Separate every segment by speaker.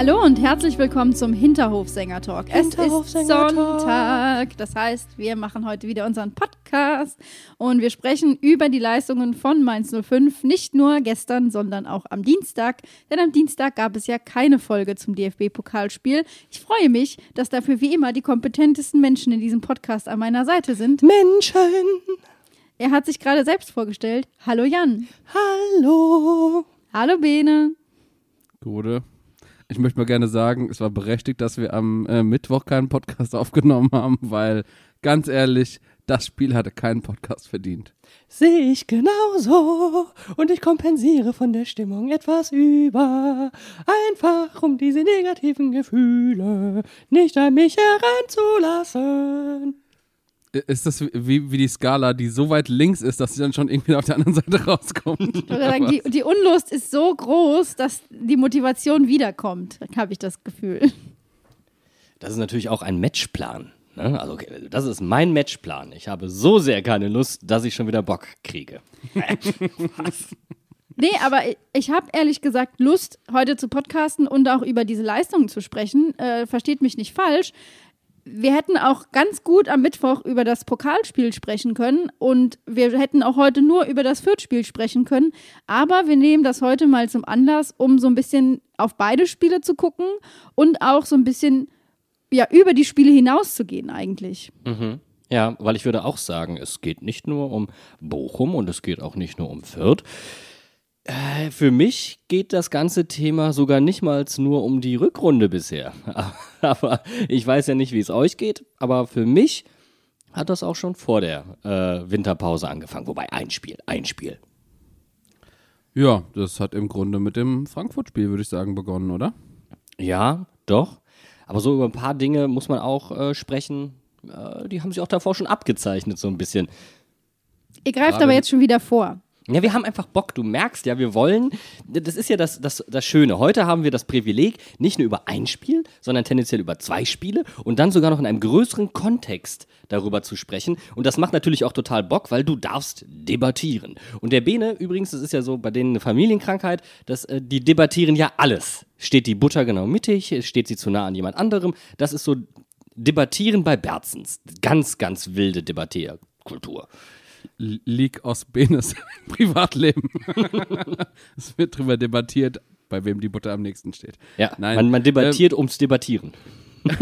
Speaker 1: Hallo und herzlich willkommen zum Hinterhofsänger-Talk. Es ist Sonntag, das heißt, wir machen heute wieder unseren Podcast und wir sprechen über die Leistungen von Mainz 05, nicht nur gestern, sondern auch am Dienstag, denn am Dienstag gab es ja keine Folge zum DFB-Pokalspiel. Ich freue mich, dass dafür wie immer die kompetentesten Menschen in diesem Podcast an meiner Seite sind.
Speaker 2: Menschen!
Speaker 1: Er hat sich gerade selbst vorgestellt. Hallo Jan.
Speaker 2: Hallo!
Speaker 1: Hallo Bene.
Speaker 3: Gute. Ich möchte mal gerne sagen, es war berechtigt, dass wir am äh, Mittwoch keinen Podcast aufgenommen haben, weil ganz ehrlich, das Spiel hatte keinen Podcast verdient.
Speaker 2: Sehe ich genauso und ich kompensiere von der Stimmung etwas über, einfach um diese negativen Gefühle nicht an mich heranzulassen.
Speaker 3: Ist das wie, wie die Skala, die so weit links ist, dass sie dann schon irgendwie auf der anderen Seite rauskommt?
Speaker 1: Ich würde sagen, die, die Unlust ist so groß, dass die Motivation wiederkommt, habe ich das Gefühl.
Speaker 2: Das ist natürlich auch ein Matchplan. Ne? Also, das ist mein Matchplan. Ich habe so sehr keine Lust, dass ich schon wieder Bock kriege.
Speaker 1: Was? Nee, aber ich habe ehrlich gesagt Lust, heute zu podcasten und auch über diese Leistungen zu sprechen. Äh, versteht mich nicht falsch wir hätten auch ganz gut am Mittwoch über das Pokalspiel sprechen können und wir hätten auch heute nur über das Fürth-Spiel sprechen können. Aber wir nehmen das heute mal zum Anlass, um so ein bisschen auf beide Spiele zu gucken und auch so ein bisschen ja, über die Spiele hinauszugehen eigentlich.
Speaker 2: Mhm. Ja, weil ich würde auch sagen, es geht nicht nur um Bochum und es geht auch nicht nur um Fürth. Äh, für mich geht das ganze Thema sogar nicht mal nur um die Rückrunde bisher. aber ich weiß ja nicht, wie es euch geht, aber für mich hat das auch schon vor der äh, Winterpause angefangen. Wobei ein Spiel, ein Spiel.
Speaker 3: Ja, das hat im Grunde mit dem Frankfurt-Spiel, würde ich sagen, begonnen, oder?
Speaker 2: Ja, doch. Aber so über ein paar Dinge muss man auch äh, sprechen. Äh, die haben sich auch davor schon abgezeichnet, so ein bisschen.
Speaker 1: Ihr greift Gerade aber jetzt schon wieder vor.
Speaker 2: Ja, wir haben einfach Bock. Du merkst ja, wir wollen. Das ist ja das, das, das Schöne. Heute haben wir das Privileg, nicht nur über ein Spiel, sondern tendenziell über zwei Spiele und dann sogar noch in einem größeren Kontext darüber zu sprechen. Und das macht natürlich auch total Bock, weil du darfst debattieren. Und der Bene, übrigens, das ist ja so bei denen eine Familienkrankheit, dass äh, die debattieren ja alles. Steht die Butter genau mittig? Steht sie zu nah an jemand anderem? Das ist so Debattieren bei Berzens. Ganz, ganz wilde Debattierkultur.
Speaker 3: Leak aus Benes Privatleben. es wird darüber debattiert, bei wem die Butter am nächsten steht.
Speaker 2: Ja, Nein, man, man debattiert ähm, ums Debattieren.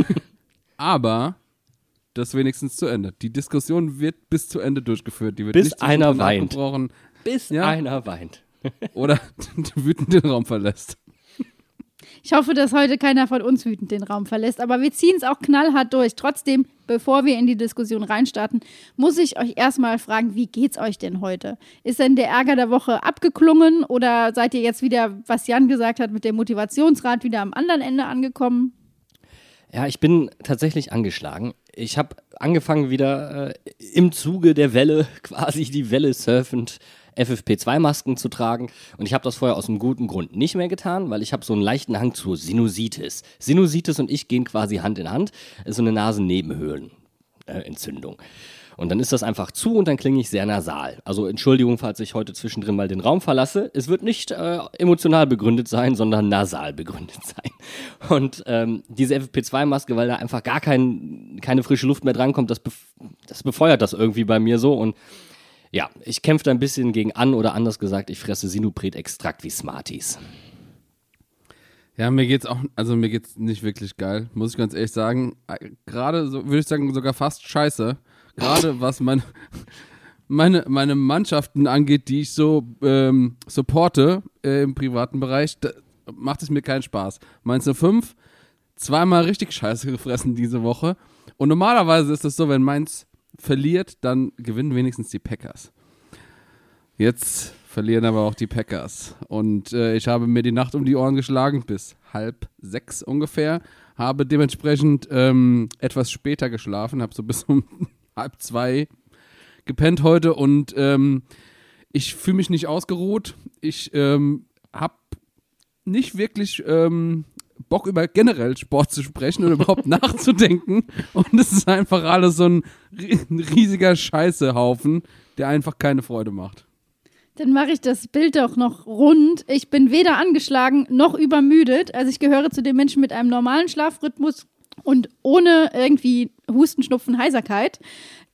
Speaker 3: aber das wenigstens zu Ende. Die Diskussion wird bis zu Ende durchgeführt.
Speaker 2: bis einer weint.
Speaker 3: Bis ja? einer weint. Oder wütend den Raum verlässt.
Speaker 1: Ich hoffe, dass heute keiner von uns wütend den Raum verlässt, aber wir ziehen es auch knallhart durch. Trotzdem, bevor wir in die Diskussion reinstarten, muss ich euch erstmal fragen, wie geht's euch denn heute? Ist denn der Ärger der Woche abgeklungen oder seid ihr jetzt wieder, was Jan gesagt hat, mit dem Motivationsrat wieder am anderen Ende angekommen?
Speaker 2: Ja, ich bin tatsächlich angeschlagen. Ich habe angefangen wieder äh, im Zuge der Welle, quasi die Welle surfend, FFP2-Masken zu tragen. Und ich habe das vorher aus einem guten Grund nicht mehr getan, weil ich habe so einen leichten Hang zur Sinusitis. Sinusitis und ich gehen quasi Hand in Hand. Ist so eine Nasennebenhöhlenentzündung. Und dann ist das einfach zu und dann klinge ich sehr nasal. Also Entschuldigung, falls ich heute zwischendrin mal den Raum verlasse. Es wird nicht äh, emotional begründet sein, sondern nasal begründet sein. Und ähm, diese FFP2-Maske, weil da einfach gar kein, keine frische Luft mehr drankommt, das, bef das befeuert das irgendwie bei mir so. Und ja, ich kämpfe da ein bisschen gegen an oder anders gesagt, ich fresse Sinupret-Extrakt wie Smarties.
Speaker 3: Ja, mir geht's auch, also mir geht's nicht wirklich geil, muss ich ganz ehrlich sagen. Gerade, so, würde ich sagen, sogar fast scheiße. Gerade was mein, meine, meine Mannschaften angeht, die ich so ähm, supporte äh, im privaten Bereich, macht es mir keinen Spaß. Meinst du fünf? Zweimal richtig scheiße gefressen diese Woche. Und normalerweise ist es so, wenn Mainz verliert, dann gewinnen wenigstens die Packers. Jetzt verlieren aber auch die Packers. Und äh, ich habe mir die Nacht um die Ohren geschlagen, bis halb sechs ungefähr. Habe dementsprechend ähm, etwas später geschlafen, habe so bis um halb zwei gepennt heute und ähm, ich fühle mich nicht ausgeruht. Ich ähm, habe nicht wirklich ähm, Bock über generell Sport zu sprechen oder überhaupt nachzudenken. Und es ist einfach alles so ein riesiger Scheißehaufen, der einfach keine Freude macht.
Speaker 1: Dann mache ich das Bild doch noch rund. Ich bin weder angeschlagen noch übermüdet. Also ich gehöre zu den Menschen mit einem normalen Schlafrhythmus und ohne irgendwie Husten, Schnupfen, Heiserkeit.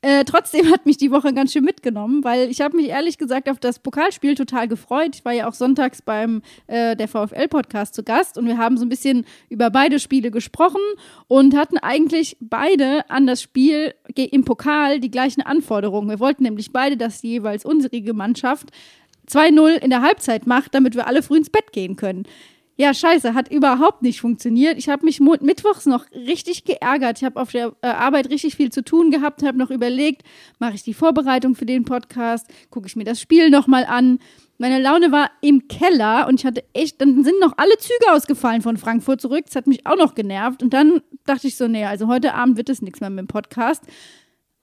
Speaker 1: Äh, trotzdem hat mich die Woche ganz schön mitgenommen, weil ich habe mich ehrlich gesagt auf das Pokalspiel total gefreut. Ich war ja auch sonntags beim äh, der VfL-Podcast zu Gast und wir haben so ein bisschen über beide Spiele gesprochen und hatten eigentlich beide an das Spiel im Pokal die gleichen Anforderungen. Wir wollten nämlich beide, dass die jeweils unsere Mannschaft 2-0 in der Halbzeit macht, damit wir alle früh ins Bett gehen können. Ja, scheiße, hat überhaupt nicht funktioniert. Ich habe mich mittwochs noch richtig geärgert. Ich habe auf der äh, Arbeit richtig viel zu tun gehabt, habe noch überlegt, mache ich die Vorbereitung für den Podcast, gucke ich mir das Spiel nochmal an. Meine Laune war im Keller und ich hatte echt, dann sind noch alle Züge ausgefallen von Frankfurt zurück. Das hat mich auch noch genervt. Und dann dachte ich so, nee, also heute Abend wird es nichts mehr mit dem Podcast.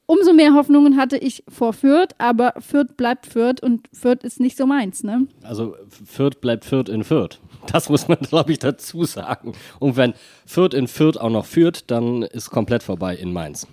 Speaker 1: Umso mehr Hoffnungen hatte ich vor Fürth, aber Fürth bleibt Fürth und Fürth ist nicht so meins, ne?
Speaker 2: Also Fürth bleibt Fürth in Fürth. Das muss man, glaube ich, dazu sagen. Und wenn Fürth in Fürth auch noch führt, dann ist komplett vorbei in Mainz.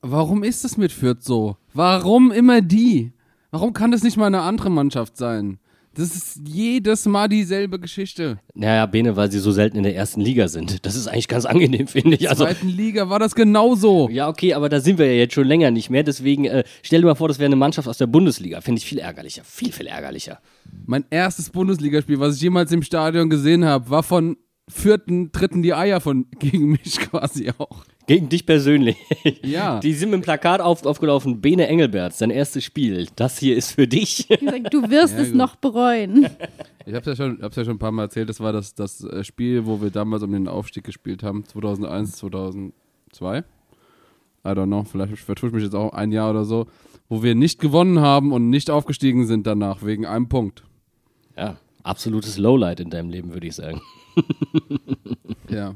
Speaker 3: Warum ist es mit Fürth so? Warum immer die? Warum kann das nicht mal eine andere Mannschaft sein? Das ist jedes Mal dieselbe Geschichte.
Speaker 2: Naja, Bene, weil sie so selten in der ersten Liga sind. Das ist eigentlich ganz angenehm, finde ich.
Speaker 3: In der also, zweiten Liga war das genauso.
Speaker 2: Ja, okay, aber da sind wir ja jetzt schon länger nicht mehr. Deswegen äh, stell dir mal vor, das wäre eine Mannschaft aus der Bundesliga. Finde ich viel ärgerlicher. Viel, viel ärgerlicher.
Speaker 3: Mein erstes Bundesligaspiel, was ich jemals im Stadion gesehen habe, war von vierten, dritten die Eier von gegen mich quasi auch.
Speaker 2: Gegen dich persönlich.
Speaker 3: Ja.
Speaker 2: Die sind mit dem Plakat auf, aufgelaufen. Bene Engelberts, dein erstes Spiel. Das hier ist für dich.
Speaker 1: Du wirst ja, es gut. noch bereuen.
Speaker 3: Ich hab's ja, schon, hab's ja schon ein paar Mal erzählt. Das war das, das äh, Spiel, wo wir damals um den Aufstieg gespielt haben. 2001, 2002. I don't know. Vielleicht vertue ich mich jetzt auch ein Jahr oder so. Wo wir nicht gewonnen haben und nicht aufgestiegen sind danach, wegen einem Punkt.
Speaker 2: Ja, absolutes Lowlight in deinem Leben, würde ich sagen.
Speaker 3: ja.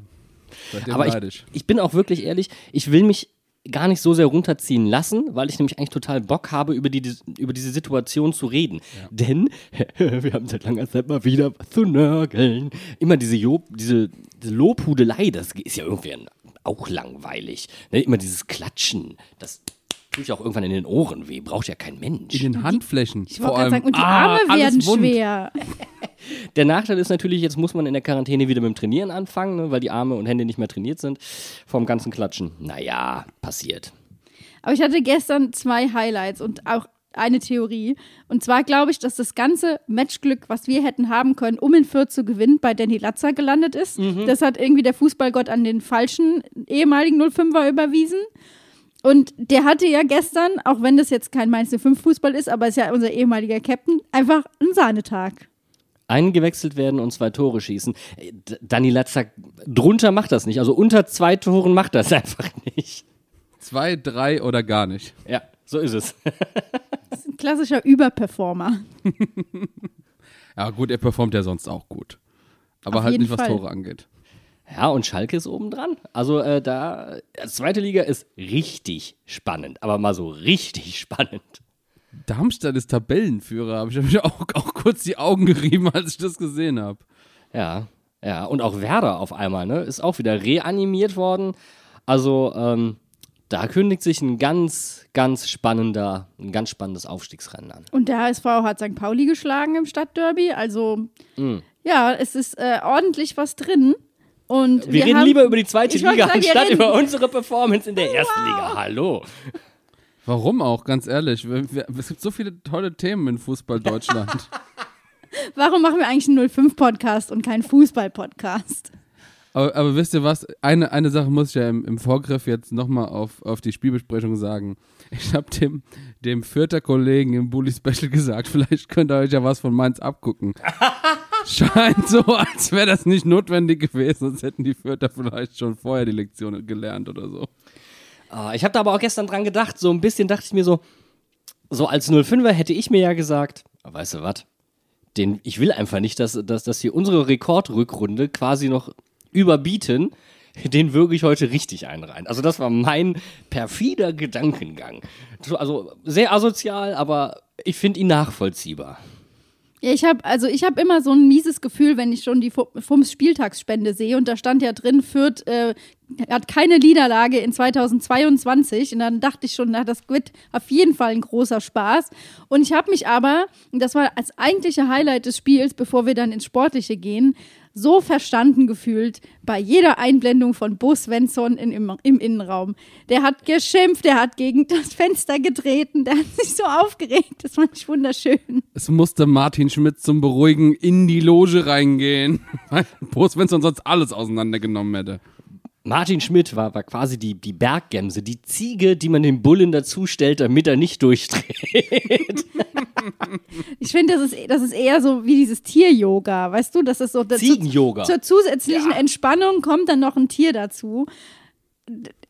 Speaker 2: Aber ich, ich bin auch wirklich ehrlich, ich will mich gar nicht so sehr runterziehen lassen, weil ich nämlich eigentlich total Bock habe, über, die, über diese Situation zu reden. Ja. Denn wir haben seit langer Zeit mal wieder was zu nörgeln. Immer diese, Job, diese, diese Lobhudelei, das ist ja irgendwie auch langweilig. Ne? Immer dieses Klatschen, das tut ja auch irgendwann in den Ohren weh, braucht ja kein Mensch.
Speaker 3: In den Handflächen.
Speaker 1: Ich wollte gerade sagen, und die ah, Arme werden schwer.
Speaker 2: Der Nachteil ist natürlich, jetzt muss man in der Quarantäne wieder mit dem Trainieren anfangen, ne, weil die Arme und Hände nicht mehr trainiert sind vom ganzen Klatschen. Naja, passiert.
Speaker 1: Aber ich hatte gestern zwei Highlights und auch eine Theorie. Und zwar glaube ich, dass das ganze Matchglück, was wir hätten haben können, um in Fürth zu gewinnen, bei Danny Latzer gelandet ist. Mhm. Das hat irgendwie der Fußballgott an den falschen ehemaligen 05er überwiesen. Und der hatte ja gestern, auch wenn das jetzt kein Mainz 05 Fußball ist, aber ist ja unser ehemaliger Captain, einfach einen Sahnetag
Speaker 2: eingewechselt werden und zwei Tore schießen. Dani Latzak drunter macht das nicht. Also unter zwei Toren macht das einfach nicht.
Speaker 3: Zwei, drei oder gar nicht.
Speaker 2: Ja, so ist es.
Speaker 1: das ist ein klassischer Überperformer.
Speaker 3: ja, gut, er performt ja sonst auch gut. Aber Auf halt nicht, was Fall. Tore angeht.
Speaker 2: Ja, und Schalke ist oben dran. Also äh, da, zweite Liga ist richtig spannend, aber mal so richtig spannend.
Speaker 3: Darmstadt ist Tabellenführer, habe ich mir auch, auch kurz die Augen gerieben, als ich das gesehen habe.
Speaker 2: Ja, ja, und auch Werder auf einmal, ne, ist auch wieder reanimiert worden. Also, ähm, da kündigt sich ein ganz, ganz spannender, ein ganz spannendes Aufstiegsrennen an.
Speaker 1: Und der HSV hat St. Pauli geschlagen im Stadtderby. Also, mm. ja, es ist äh, ordentlich was drin. Und
Speaker 2: wir, wir reden haben, lieber über die zweite Liga sagen, anstatt über unsere Performance in der ersten wow. Liga. Hallo.
Speaker 3: Warum auch, ganz ehrlich? Es gibt so viele tolle Themen in Fußball Deutschland.
Speaker 1: Warum machen wir eigentlich einen 05-Podcast und keinen Fußball-Podcast?
Speaker 3: Aber, aber, wisst ihr was? Eine, eine Sache muss ich ja im, im Vorgriff jetzt nochmal auf, auf die Spielbesprechung sagen. Ich habe dem, dem vierter Kollegen im Bully Special gesagt, vielleicht könnt ihr euch ja was von Mainz abgucken. Scheint so, als wäre das nicht notwendig gewesen, sonst hätten die Vierter vielleicht schon vorher die Lektion gelernt oder so.
Speaker 2: Ah, ich habe da aber auch gestern dran gedacht, so ein bisschen dachte ich mir so, so als 05er hätte ich mir ja gesagt, weißt du was? Den, ich will einfach nicht, dass, dass, dass hier unsere Rekordrückrunde quasi noch überbieten. Den würge ich heute richtig ein rein. Also das war mein perfider Gedankengang. Also sehr asozial, aber ich finde ihn nachvollziehbar.
Speaker 1: Ja, ich habe also ich habe immer so ein mieses Gefühl, wenn ich schon die FUMS Spieltagsspende sehe und da stand ja drin, Fürth äh, hat keine Niederlage in 2022 und dann dachte ich schon, na, das wird auf jeden Fall ein großer Spaß. Und ich habe mich aber, und das war als eigentliche Highlight des Spiels, bevor wir dann ins Sportliche gehen, so verstanden gefühlt bei jeder Einblendung von Bo Svensson in, im, im Innenraum. Der hat geschimpft, der hat gegen das Fenster getreten, der hat sich so aufgeregt. Das fand ich wunderschön.
Speaker 3: Es musste Martin Schmidt zum Beruhigen in die Loge reingehen, weil Bo Svensson sonst alles auseinandergenommen hätte.
Speaker 2: Martin Schmidt war, war quasi die, die Berggämse, die Ziege, die man dem Bullen dazustellt, damit er nicht durchdreht.
Speaker 1: ich finde, das ist, das ist eher so wie dieses Tier-Yoga, weißt du? Das ist so
Speaker 2: Ziegen-Yoga.
Speaker 1: Zur zusätzlichen ja. Entspannung kommt dann noch ein Tier dazu.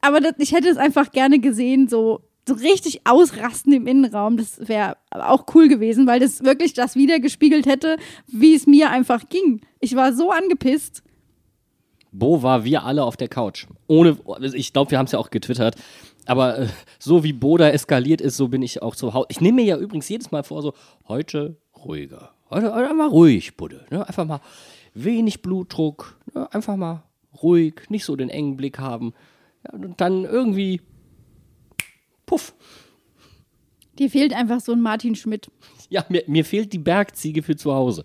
Speaker 1: Aber das, ich hätte es einfach gerne gesehen, so, so richtig ausrasten im Innenraum. Das wäre auch cool gewesen, weil das wirklich das wiedergespiegelt hätte, wie es mir einfach ging. Ich war so angepisst.
Speaker 2: Bo war wir alle auf der Couch. Ohne, ich glaube, wir haben es ja auch getwittert. Aber äh, so wie Bo da eskaliert ist, so bin ich auch zu Hause. Ich nehme mir ja übrigens jedes Mal vor, so heute ruhiger. Heute, heute mal ruhig, Budde. Ne? Einfach mal wenig Blutdruck. Ne? Einfach mal ruhig, nicht so den engen Blick haben. Ja, und dann irgendwie puff.
Speaker 1: Dir fehlt einfach so ein Martin Schmidt.
Speaker 2: Ja, mir, mir fehlt die Bergziege für zu Hause.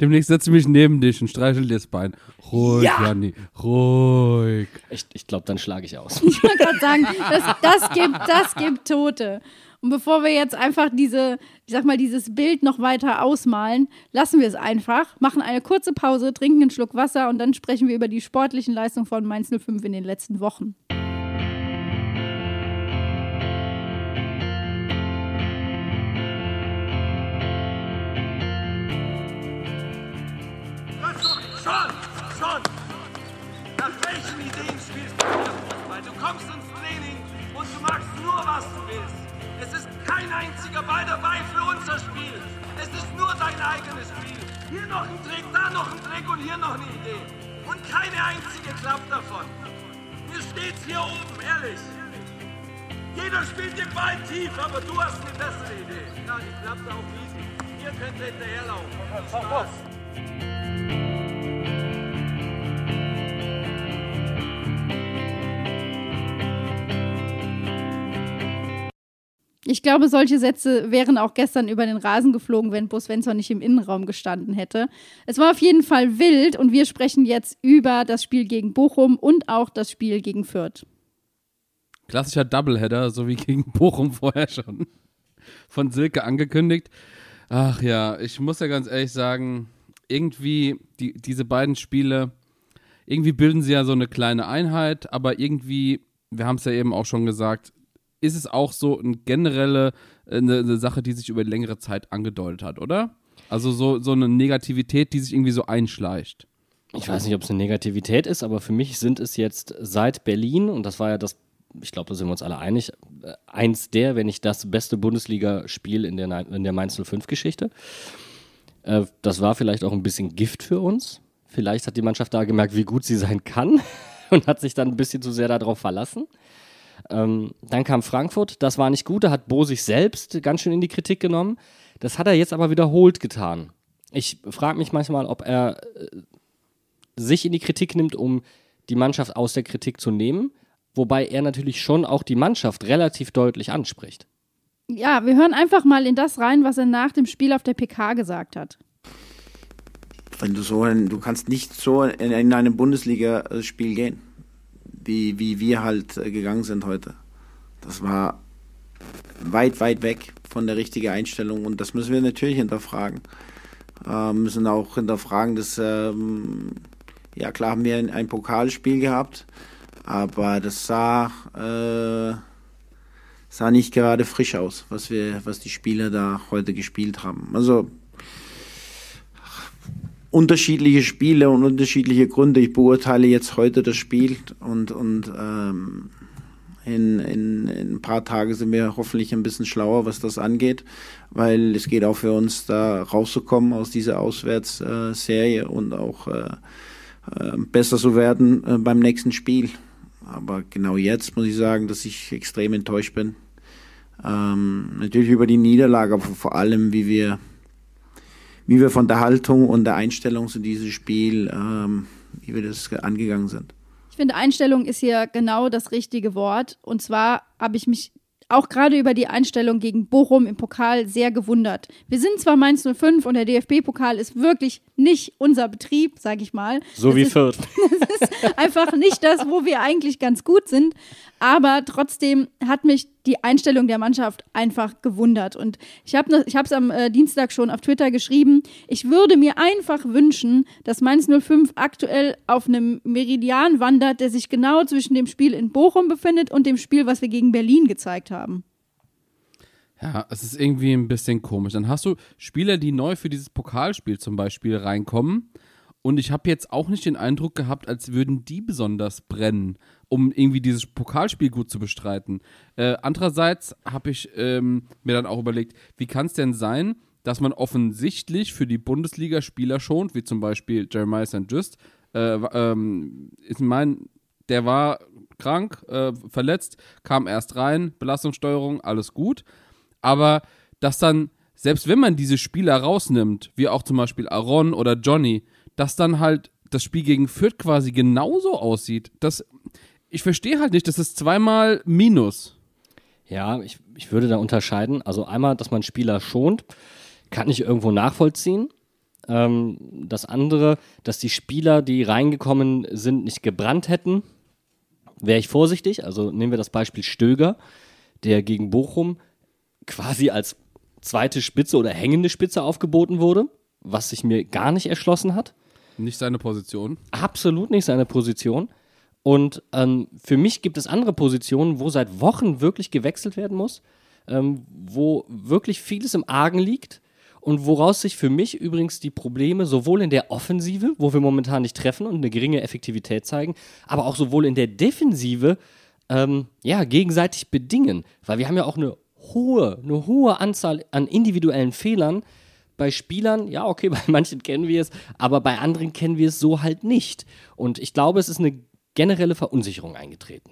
Speaker 3: Demnächst setze ich mich neben dich und streichel dir das Bein. Ruhig, ja. Janni, ruhig.
Speaker 2: Ich, ich glaube, dann schlage ich aus.
Speaker 1: Ich wollte gerade sagen, das, das, gibt, das gibt Tote. Und bevor wir jetzt einfach diese, ich sag mal, dieses Bild noch weiter ausmalen, lassen wir es einfach, machen eine kurze Pause, trinken einen Schluck Wasser und dann sprechen wir über die sportlichen Leistungen von Mainz 05 in den letzten Wochen.
Speaker 4: Einziger Ball dabei für unser Spiel. Es ist nur dein eigenes Spiel. Hier noch ein Trick, da noch ein Trick und hier noch eine Idee. Und keine einzige klappt davon. Mir steht's hier oben, ehrlich. Jeder spielt den Ball tief, aber du hast eine bessere Idee. Ja, die klappt auch easy. Hier könnt ihr hinterherlaufen. Spaß.
Speaker 1: Ich glaube, solche Sätze wären auch gestern über den Rasen geflogen, wenn Bo Svensson nicht im Innenraum gestanden hätte. Es war auf jeden Fall wild und wir sprechen jetzt über das Spiel gegen Bochum und auch das Spiel gegen Fürth.
Speaker 3: Klassischer Doubleheader, so wie gegen Bochum vorher schon. Von Silke angekündigt. Ach ja, ich muss ja ganz ehrlich sagen, irgendwie die, diese beiden Spiele, irgendwie bilden sie ja so eine kleine Einheit, aber irgendwie, wir haben es ja eben auch schon gesagt, ist es auch so eine generelle eine, eine Sache, die sich über längere Zeit angedeutet hat, oder? Also so, so eine Negativität, die sich irgendwie so einschleicht.
Speaker 2: Ich weiß nicht, ob es eine Negativität ist, aber für mich sind es jetzt seit Berlin, und das war ja das, ich glaube, da sind wir uns alle einig, äh, eins der, wenn nicht das beste Bundesligaspiel in der, in der Mainz 05-Geschichte. Äh, das war vielleicht auch ein bisschen Gift für uns. Vielleicht hat die Mannschaft da gemerkt, wie gut sie sein kann und hat sich dann ein bisschen zu sehr darauf verlassen. Ähm, dann kam Frankfurt, das war nicht gut, da hat Bo sich selbst ganz schön in die Kritik genommen. Das hat er jetzt aber wiederholt getan. Ich frage mich manchmal, ob er äh, sich in die Kritik nimmt, um die Mannschaft aus der Kritik zu nehmen, wobei er natürlich schon auch die Mannschaft relativ deutlich anspricht.
Speaker 1: Ja, wir hören einfach mal in das rein, was er nach dem Spiel auf der PK gesagt hat.
Speaker 5: Wenn du so, du kannst nicht so in, in einem Bundesligaspiel gehen wie, wie wir halt äh, gegangen sind heute. Das war weit, weit weg von der richtigen Einstellung und das müssen wir natürlich hinterfragen. Äh, müssen auch hinterfragen, dass, ähm, ja klar haben wir ein, ein, Pokalspiel gehabt, aber das sah, äh, sah nicht gerade frisch aus, was wir, was die Spieler da heute gespielt haben. Also unterschiedliche Spiele und unterschiedliche Gründe. Ich beurteile jetzt heute das Spiel und, und ähm, In, in, in ein paar Tagen sind wir hoffentlich ein bisschen schlauer, was das angeht, weil es geht auch für uns da rauszukommen aus dieser Auswärtsserie und auch äh, äh, besser zu werden äh, beim nächsten Spiel. Aber genau jetzt muss ich sagen, dass ich extrem enttäuscht bin. Ähm, natürlich über die Niederlage, aber vor allem, wie wir, wie wir von der Haltung und der Einstellung zu diesem Spiel, ähm, wie wir das angegangen sind.
Speaker 1: Ich finde, Einstellung ist hier genau das richtige Wort. Und zwar habe ich mich auch gerade über die Einstellung gegen Bochum im Pokal sehr gewundert. Wir sind zwar Mainz 05 und der DFB-Pokal ist wirklich nicht unser Betrieb, sage ich mal.
Speaker 2: So
Speaker 1: das
Speaker 2: wie
Speaker 1: ist,
Speaker 2: Fürth.
Speaker 1: Das ist einfach nicht das, wo wir eigentlich ganz gut sind. Aber trotzdem hat mich die Einstellung der Mannschaft einfach gewundert. Und ich habe es am äh, Dienstag schon auf Twitter geschrieben. Ich würde mir einfach wünschen, dass Mainz 05 aktuell auf einem Meridian wandert, der sich genau zwischen dem Spiel in Bochum befindet und dem Spiel, was wir gegen Berlin gezeigt haben.
Speaker 3: Ja, es ist irgendwie ein bisschen komisch. Dann hast du Spieler, die neu für dieses Pokalspiel zum Beispiel reinkommen. Und ich habe jetzt auch nicht den Eindruck gehabt, als würden die besonders brennen, um irgendwie dieses Pokalspiel gut zu bestreiten. Äh, andererseits habe ich ähm, mir dann auch überlegt, wie kann es denn sein, dass man offensichtlich für die Bundesliga-Spieler schont, wie zum Beispiel Jeremiah St. Just, äh, ähm, ich meine, der war krank, äh, verletzt, kam erst rein, Belastungssteuerung, alles gut. Aber dass dann, selbst wenn man diese Spieler rausnimmt, wie auch zum Beispiel Aaron oder Johnny, dass dann halt das Spiel gegen Fürth quasi genauso aussieht. Das, ich verstehe halt nicht, das ist zweimal Minus.
Speaker 2: Ja, ich, ich würde da unterscheiden. Also einmal, dass man Spieler schont, kann ich irgendwo nachvollziehen. Ähm, das andere, dass die Spieler, die reingekommen sind, nicht gebrannt hätten, wäre ich vorsichtig. Also nehmen wir das Beispiel Stöger, der gegen Bochum quasi als zweite Spitze oder hängende Spitze aufgeboten wurde, was sich mir gar nicht erschlossen hat.
Speaker 3: Nicht seine Position.
Speaker 2: Absolut nicht seine Position. Und ähm, für mich gibt es andere Positionen, wo seit Wochen wirklich gewechselt werden muss, ähm, wo wirklich vieles im Argen liegt und woraus sich für mich übrigens die Probleme sowohl in der Offensive, wo wir momentan nicht treffen und eine geringe Effektivität zeigen, aber auch sowohl in der Defensive ähm, ja, gegenseitig bedingen. Weil wir haben ja auch eine hohe, eine hohe Anzahl an individuellen Fehlern, bei Spielern, ja, okay, bei manchen kennen wir es, aber bei anderen kennen wir es so halt nicht. Und ich glaube, es ist eine generelle Verunsicherung eingetreten.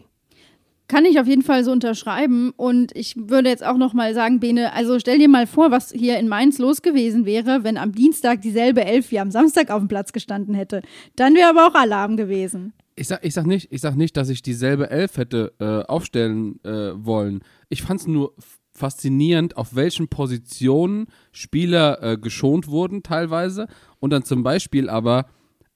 Speaker 1: Kann ich auf jeden Fall so unterschreiben. Und ich würde jetzt auch noch mal sagen, Bene, also stell dir mal vor, was hier in Mainz los gewesen wäre, wenn am Dienstag dieselbe Elf wie am Samstag auf dem Platz gestanden hätte. Dann wäre aber auch Alarm gewesen.
Speaker 3: Ich sag, ich sag nicht, ich sag nicht, dass ich dieselbe Elf hätte äh, aufstellen äh, wollen. Ich fand es nur faszinierend, auf welchen Positionen Spieler äh, geschont wurden teilweise und dann zum Beispiel aber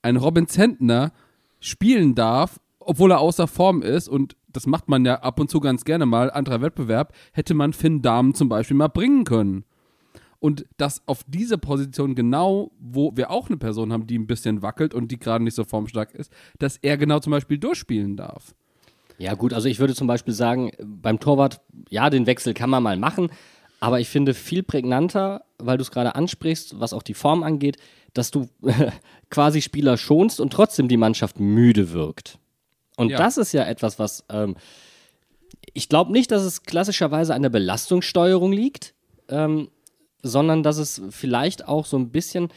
Speaker 3: ein Robin Zentner spielen darf, obwohl er außer Form ist und das macht man ja ab und zu ganz gerne mal, anderer Wettbewerb, hätte man Finn Dahmen zum Beispiel mal bringen können. Und dass auf diese Position genau, wo wir auch eine Person haben, die ein bisschen wackelt und die gerade nicht so formstark ist, dass er genau zum Beispiel durchspielen darf.
Speaker 2: Ja, gut, also ich würde zum Beispiel sagen, beim Torwart, ja, den Wechsel kann man mal machen, aber ich finde viel prägnanter, weil du es gerade ansprichst, was auch die Form angeht, dass du quasi Spieler schonst und trotzdem die Mannschaft müde wirkt. Und ja. das ist ja etwas, was ähm, ich glaube nicht, dass es klassischerweise an der Belastungssteuerung liegt, ähm, sondern dass es vielleicht auch so ein bisschen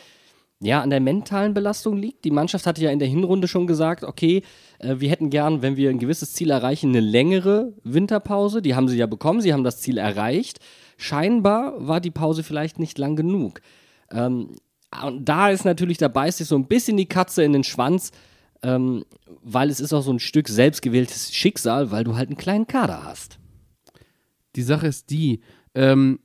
Speaker 2: ja, an der mentalen Belastung liegt. Die Mannschaft hatte ja in der Hinrunde schon gesagt, okay, äh, wir hätten gern, wenn wir ein gewisses Ziel erreichen, eine längere Winterpause. Die haben sie ja bekommen, sie haben das Ziel erreicht. Scheinbar war die Pause vielleicht nicht lang genug. Ähm, und da ist natürlich, da beißt sich so ein bisschen die Katze in den Schwanz, ähm, weil es ist auch so ein Stück selbstgewähltes Schicksal, weil du halt einen kleinen Kader hast.
Speaker 3: Die Sache ist die, ähm,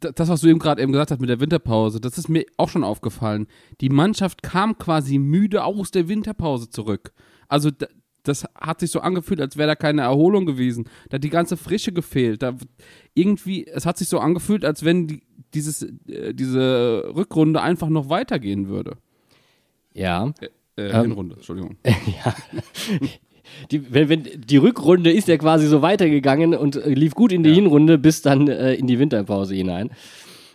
Speaker 3: das, was du eben gerade eben gesagt hast mit der Winterpause, das ist mir auch schon aufgefallen. Die Mannschaft kam quasi müde aus der Winterpause zurück. Also das hat sich so angefühlt, als wäre da keine Erholung gewesen. Da hat die ganze Frische gefehlt. Da irgendwie, es hat sich so angefühlt, als wenn die, dieses, äh, diese Rückrunde einfach noch weitergehen würde.
Speaker 2: Ja.
Speaker 3: Äh, äh, ähm, Hinrunde, Entschuldigung.
Speaker 2: ja die, wenn, wenn, die Rückrunde ist ja quasi so weitergegangen und äh, lief gut in die ja. Hinrunde bis dann äh, in die Winterpause hinein.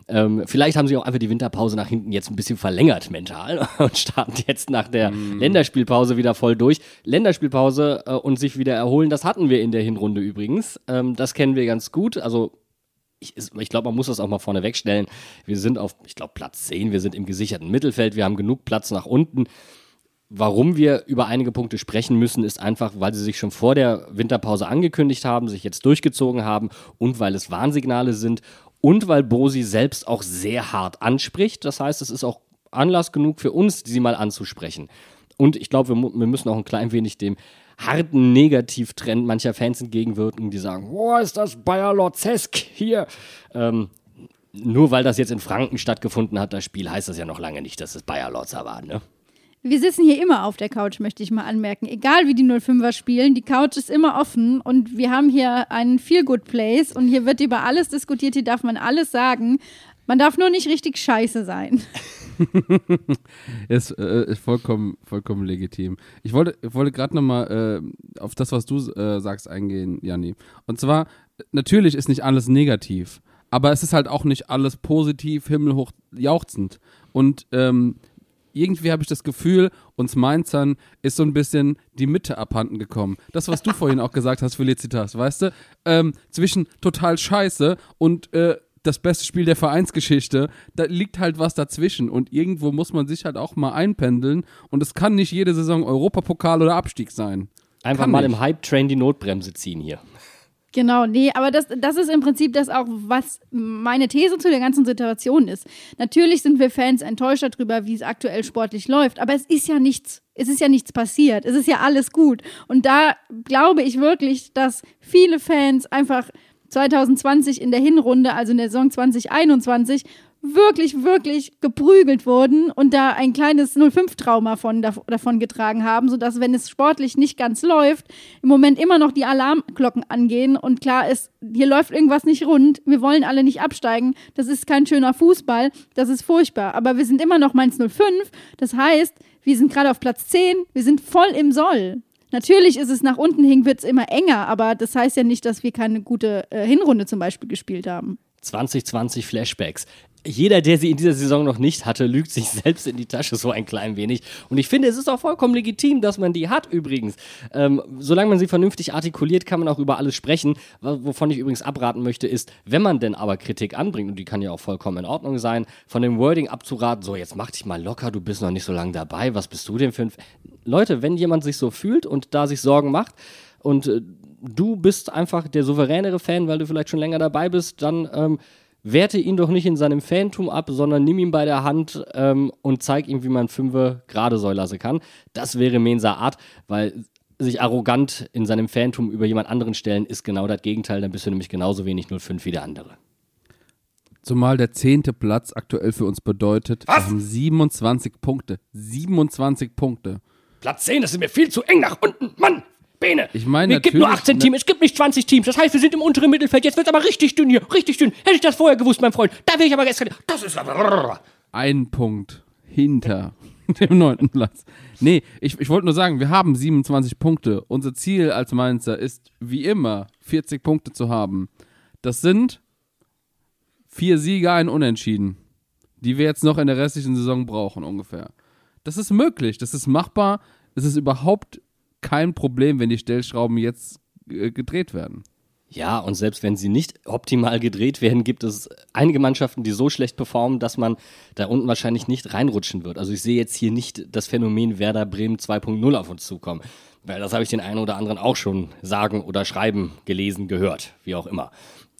Speaker 2: Ähm, vielleicht haben sie auch einfach die Winterpause nach hinten jetzt ein bisschen verlängert mental und starten jetzt nach der
Speaker 3: Mhm.
Speaker 2: Länderspielpause wieder voll durch. Länderspielpause äh, und sich wieder erholen, das hatten wir in der Hinrunde übrigens. Ähm, das kennen wir ganz gut. Also ich, ich glaube, man muss das auch mal vorne wegstellen. Wir sind auf, ich glaube, Platz 10, wir sind im gesicherten Mittelfeld, wir haben genug Platz nach unten. Warum wir über einige Punkte sprechen müssen, ist einfach, weil sie sich schon vor der Winterpause angekündigt haben, sich jetzt durchgezogen haben und weil es Warnsignale sind und weil Bosi selbst auch sehr hart anspricht. Das heißt, es ist auch Anlass genug für uns, sie mal anzusprechen. Und ich glaube, wir, wir müssen auch ein klein wenig dem harten Negativtrend mancher Fans entgegenwirken, die sagen, oh, ist das Bayer Lorzesk hier. Ähm, nur weil das jetzt in Franken stattgefunden hat, das Spiel, heißt das ja noch lange nicht, dass es Bayer Lorzer war, ne?
Speaker 1: Wir sitzen hier immer auf der Couch, möchte ich mal anmerken. Egal wie die 05er spielen, die Couch ist immer offen und wir haben hier einen Feel-Good-Place und hier wird über alles diskutiert, hier darf man alles sagen. Man darf nur nicht richtig scheiße sein.
Speaker 3: Ist, äh, ist vollkommen, vollkommen legitim. Ich wollte, wollte gerade nochmal äh, auf das, was du äh, sagst, eingehen, Janni. Und zwar, natürlich ist nicht alles negativ, aber es ist halt auch nicht alles positiv, himmelhoch jauchzend. Und ähm, irgendwie habe ich das Gefühl, uns Mainzern ist so ein bisschen die Mitte abhanden gekommen. Das, was du vorhin auch gesagt hast, Felicitas, weißt du? Ähm, zwischen total scheiße und äh, das beste Spiel der Vereinsgeschichte, da liegt halt was dazwischen und irgendwo muss man sich halt auch mal einpendeln und es kann nicht jede Saison Europapokal oder Abstieg sein.
Speaker 2: Einfach
Speaker 3: Kann
Speaker 2: mal
Speaker 3: nicht.
Speaker 2: im Hype-Train die Notbremse ziehen hier.
Speaker 1: Genau, nee, aber das, das ist im Prinzip das auch, was meine These zu der ganzen Situation ist. Natürlich sind wir Fans enttäuscht darüber, wie es aktuell sportlich läuft, aber es ist ja nichts, es ist ja nichts passiert. Es ist ja alles gut. Und da glaube ich wirklich, dass viele Fans einfach 2020 in der Hinrunde, also in der Saison 2021, wirklich, wirklich geprügelt wurden und da ein kleines 05-Trauma von, dav- davon getragen haben, sodass, wenn es sportlich nicht ganz läuft, im Moment immer noch die Alarmglocken angehen und klar ist, hier läuft irgendwas nicht rund, wir wollen alle nicht absteigen, das ist kein schöner Fußball, das ist furchtbar, aber wir sind immer noch Mainz 05, das heißt, wir sind gerade auf Platz 10, wir sind voll im Soll. Natürlich ist es nach unten hin, wird es immer enger, aber das heißt ja nicht, dass wir keine gute äh, Hinrunde zum Beispiel gespielt haben.
Speaker 2: 2020 Flashbacks. Jeder, der sie in dieser Saison noch nicht hatte, lügt sich selbst in die Tasche so ein klein wenig. Und ich finde, es ist auch vollkommen legitim, dass man die hat übrigens. Ähm, solange man sie vernünftig artikuliert, kann man auch über alles sprechen. Wovon ich übrigens abraten möchte, ist, wenn man denn aber Kritik anbringt, und die kann ja auch vollkommen in Ordnung sein, von dem Wording abzuraten, so jetzt mach dich mal locker, du bist noch nicht so lange dabei, was bist du denn für ein... F Leute, wenn jemand sich so fühlt und da sich Sorgen macht und äh, du bist einfach der souveränere Fan, weil du vielleicht schon länger dabei bist, dann ähm, werte ihn doch nicht in seinem Fantum ab, sondern nimm ihn bei der Hand ähm, und zeig ihm, wie man Fünfe gerade soll lassen kann. Das wäre Mensa Art, weil sich arrogant in seinem Fantum über jemand anderen stellen, ist genau das Gegenteil. Dann bist du nämlich genauso wenig 05 wie der andere.
Speaker 3: Zumal der zehnte Platz aktuell für uns bedeutet, wir haben 27 Punkte. 27 Punkte.
Speaker 2: Platz 10, das ist mir viel zu eng nach unten. Mann, Bene.
Speaker 3: Ich meine,
Speaker 2: es gibt nur
Speaker 3: natürlich-
Speaker 2: 18 Teams, es gibt nicht 20 Teams. Das heißt, wir sind im unteren Mittelfeld. Jetzt wird es aber richtig dünn hier. Richtig dünn. Hätte ich das vorher gewusst, mein Freund. Da wäre ich aber gestern. Das ist aber.
Speaker 3: Ein Punkt hinter dem neunten Platz. Nee, ich, ich wollte nur sagen, wir haben 27 Punkte. Unser Ziel als Mainzer ist wie immer 40 Punkte zu haben. Das sind vier Siege, ein Unentschieden, die wir jetzt noch in der restlichen Saison brauchen ungefähr. Das ist möglich, das ist machbar. Es ist überhaupt kein Problem, wenn die Stellschrauben jetzt äh, gedreht werden.
Speaker 2: Ja, und selbst wenn sie nicht optimal gedreht werden, gibt es einige Mannschaften, die so schlecht performen, dass man da unten wahrscheinlich nicht reinrutschen wird. Also ich sehe jetzt hier nicht das Phänomen Werder Bremen 2.0 auf uns zukommen. Weil das habe ich den einen oder anderen auch schon sagen oder schreiben, gelesen, gehört, wie auch immer.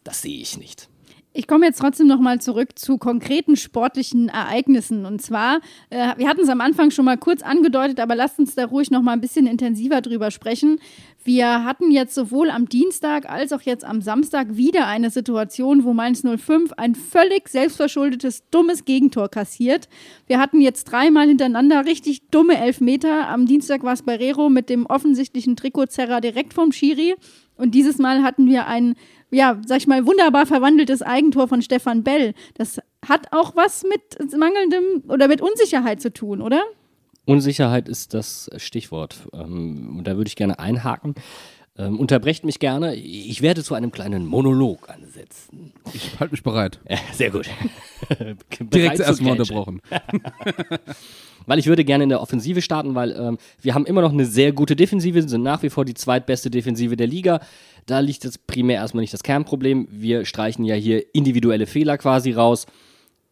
Speaker 2: Das sehe ich nicht.
Speaker 1: Ich komme jetzt trotzdem noch mal zurück zu konkreten sportlichen Ereignissen. Und zwar, äh, wir hatten es am Anfang schon mal kurz angedeutet, aber lasst uns da ruhig noch mal ein bisschen intensiver drüber sprechen. Wir hatten jetzt sowohl am Dienstag als auch jetzt am Samstag wieder eine Situation, wo Mainz 05 ein völlig selbstverschuldetes, dummes Gegentor kassiert. Wir hatten jetzt dreimal hintereinander richtig dumme Elfmeter. Am Dienstag war es Barrero mit dem offensichtlichen Trikotzerrer direkt vom Schiri. Und dieses Mal hatten wir ein, ja, sag ich mal, wunderbar verwandeltes Eigentor von Stefan Bell. Das hat auch was mit mangelndem oder mit Unsicherheit zu tun, oder?
Speaker 2: Unsicherheit ist das Stichwort. Ähm, da würde ich gerne einhaken. Ähm, unterbrecht mich gerne. Ich werde zu einem kleinen Monolog ansetzen.
Speaker 3: Ich halte mich bereit.
Speaker 2: Ja, sehr gut.
Speaker 3: Direkt erstmal unterbrochen.
Speaker 2: weil ich würde gerne in der Offensive starten, weil ähm, wir haben immer noch eine sehr gute Defensive, sind nach wie vor die zweitbeste Defensive der Liga. Da liegt jetzt primär erstmal nicht das Kernproblem. Wir streichen ja hier individuelle Fehler quasi raus.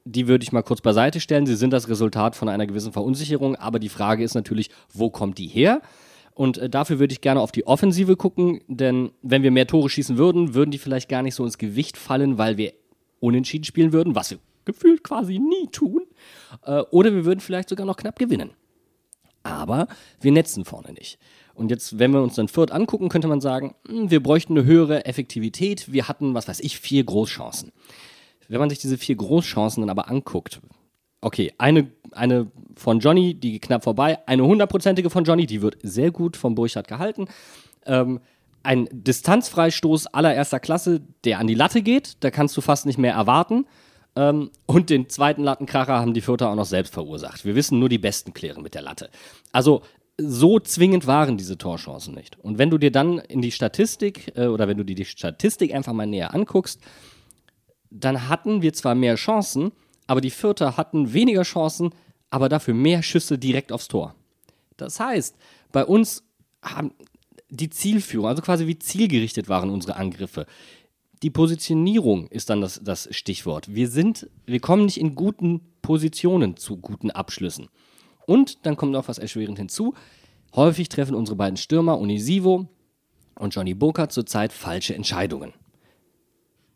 Speaker 2: Die würde ich mal kurz beiseite stellen. Sie sind das Resultat von einer gewissen Verunsicherung, aber die Frage ist natürlich, wo kommt die her? Und äh, dafür würde ich gerne auf die Offensive gucken, denn wenn wir mehr Tore schießen würden, würden die vielleicht gar nicht so ins Gewicht fallen, weil wir unentschieden spielen würden, was wir gefühlt quasi nie tun. Äh, oder wir würden vielleicht sogar noch knapp gewinnen. Aber wir netzen vorne nicht. Und jetzt, wenn wir uns dann Fürth angucken, könnte man sagen, hm, wir bräuchten eine höhere Effektivität. Wir hatten, was weiß ich, vier Großchancen. Wenn man sich diese vier Großchancen dann aber anguckt, okay, eine, eine von Johnny, die geht knapp vorbei, eine hundertprozentige von Johnny, die wird sehr gut vom Burchardt gehalten. Ähm, ein Distanzfreistoß allererster Klasse, der an die Latte geht, da kannst du fast nicht mehr erwarten. Ähm, und den zweiten Lattenkracher haben die Vierter auch noch selbst verursacht. Wir wissen, nur die Besten klären mit der Latte. Also so zwingend waren diese Torchancen nicht. Und wenn du dir dann in die Statistik äh, oder wenn du dir die Statistik einfach mal näher anguckst, dann hatten wir zwar mehr Chancen, aber die Vierter hatten weniger Chancen, aber dafür mehr Schüsse direkt aufs Tor. Das heißt, bei uns haben die Zielführung, also quasi wie zielgerichtet waren unsere Angriffe. Die Positionierung ist dann das, das Stichwort. Wir sind, wir kommen nicht in guten Positionen zu guten Abschlüssen. Und dann kommt noch was erschwerend hinzu. Häufig treffen unsere beiden Stürmer, Unisivo und Johnny Burkhardt, zurzeit falsche Entscheidungen.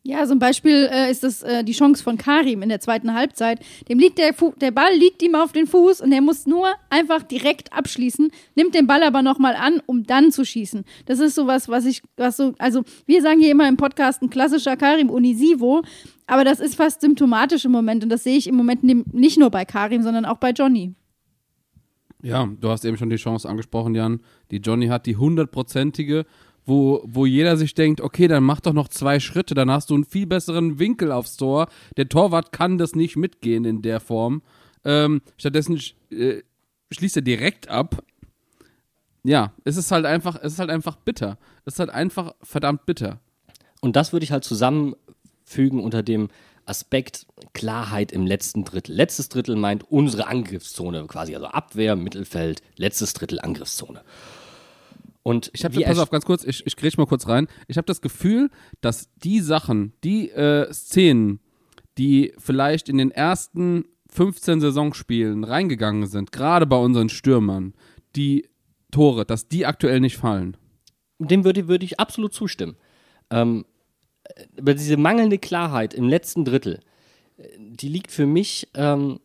Speaker 1: Ja, ein Beispiel äh, ist das äh, die Chance von Karim in der zweiten Halbzeit. Dem liegt der, Fu der Ball liegt ihm auf den Fuß und er muss nur einfach direkt abschließen, nimmt den Ball aber nochmal an, um dann zu schießen. Das ist sowas, was ich, was so, also wir sagen hier immer im Podcast ein klassischer Karim Unisivo, aber das ist fast symptomatisch im Moment und das sehe ich im Moment nicht nur bei Karim, sondern auch bei Johnny.
Speaker 3: Ja, du hast eben schon die Chance angesprochen, Jan. Die Johnny hat die hundertprozentige wo, wo jeder sich denkt, okay, dann mach doch noch zwei Schritte, dann hast du einen viel besseren Winkel aufs Tor. Der Torwart kann das nicht mitgehen in der Form. Ähm, stattdessen äh, schließt er direkt ab. Ja, es ist halt einfach, es ist halt einfach bitter. Es ist halt einfach verdammt bitter.
Speaker 2: Und das würde ich halt zusammenfügen unter dem Aspekt Klarheit im letzten Drittel. Letztes Drittel meint unsere Angriffszone quasi, also Abwehr, Mittelfeld, letztes Drittel Angriffszone.
Speaker 3: Und ich habe, pass auf, ganz kurz, ich, ich grätsch mal kurz rein. Ich habe das Gefühl, dass die Sachen, die äh, Szenen, die vielleicht in den ersten 15 Saisonspielen reingegangen sind, gerade bei unseren Stürmern, die Tore, dass die aktuell nicht fallen.
Speaker 2: Dem würde, würde ich absolut zustimmen. Ähm, aber diese mangelnde Klarheit im letzten Drittel, äh, die liegt für mich ähm,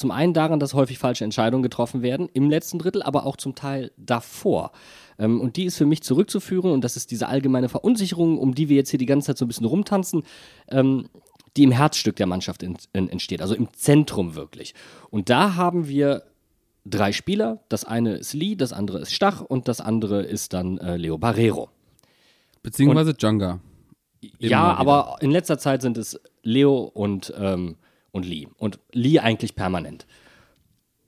Speaker 2: zum einen daran, dass häufig falsche Entscheidungen getroffen werden im letzten Drittel, aber auch zum Teil davor. Ähm, und die ist für mich zurückzuführen und das ist diese allgemeine Verunsicherung, um die wir jetzt hier die ganze Zeit so ein bisschen rumtanzen, ähm, die im Herzstück der Mannschaft in, in, entsteht, also im Zentrum wirklich. Und da haben wir drei Spieler. Das eine ist Lee, das andere ist Stach und das andere ist dann äh, Leo Barrero.
Speaker 3: Beziehungsweise Djanga.
Speaker 2: Ja, aber in letzter Zeit sind es Leo und ähm, und Lee. Und Lee eigentlich permanent.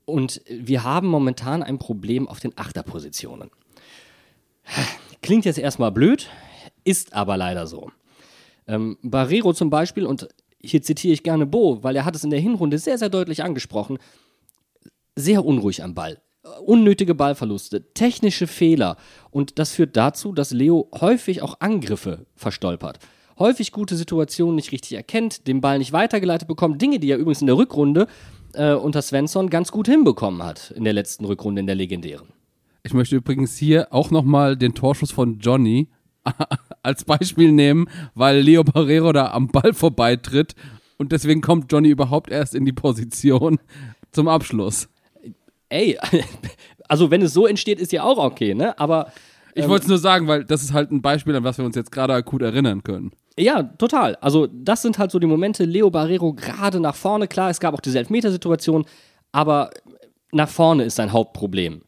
Speaker 2: Und wir haben momentan ein Problem auf den Achterpositionen. Klingt jetzt erstmal blöd, ist aber leider so. Ähm, Barrero zum Beispiel, und hier zitiere ich gerne Bo, weil er hat es in der Hinrunde sehr, sehr deutlich angesprochen, sehr unruhig am Ball. Unnötige Ballverluste, technische Fehler. Und das führt dazu, dass Leo häufig auch Angriffe verstolpert häufig gute Situationen nicht richtig erkennt, den Ball nicht weitergeleitet bekommt. Dinge, die er übrigens in der Rückrunde äh, unter Svensson ganz gut hinbekommen hat, in der letzten Rückrunde, in der legendären.
Speaker 3: Ich möchte übrigens hier auch nochmal den Torschuss von Johnny als Beispiel nehmen, weil Leo Barrero da am Ball vorbeitritt und deswegen kommt Johnny überhaupt erst in die Position zum Abschluss.
Speaker 2: Ey, also wenn es so entsteht, ist ja auch okay, ne? Aber
Speaker 3: ich ähm, wollte es nur sagen, weil das ist halt ein Beispiel, an was wir uns jetzt gerade akut erinnern können.
Speaker 2: Ja, total. Also, das sind halt so die Momente. Leo Barrero gerade nach vorne. Klar, es gab auch diese Elfmetersituation, aber nach vorne ist sein Hauptproblem.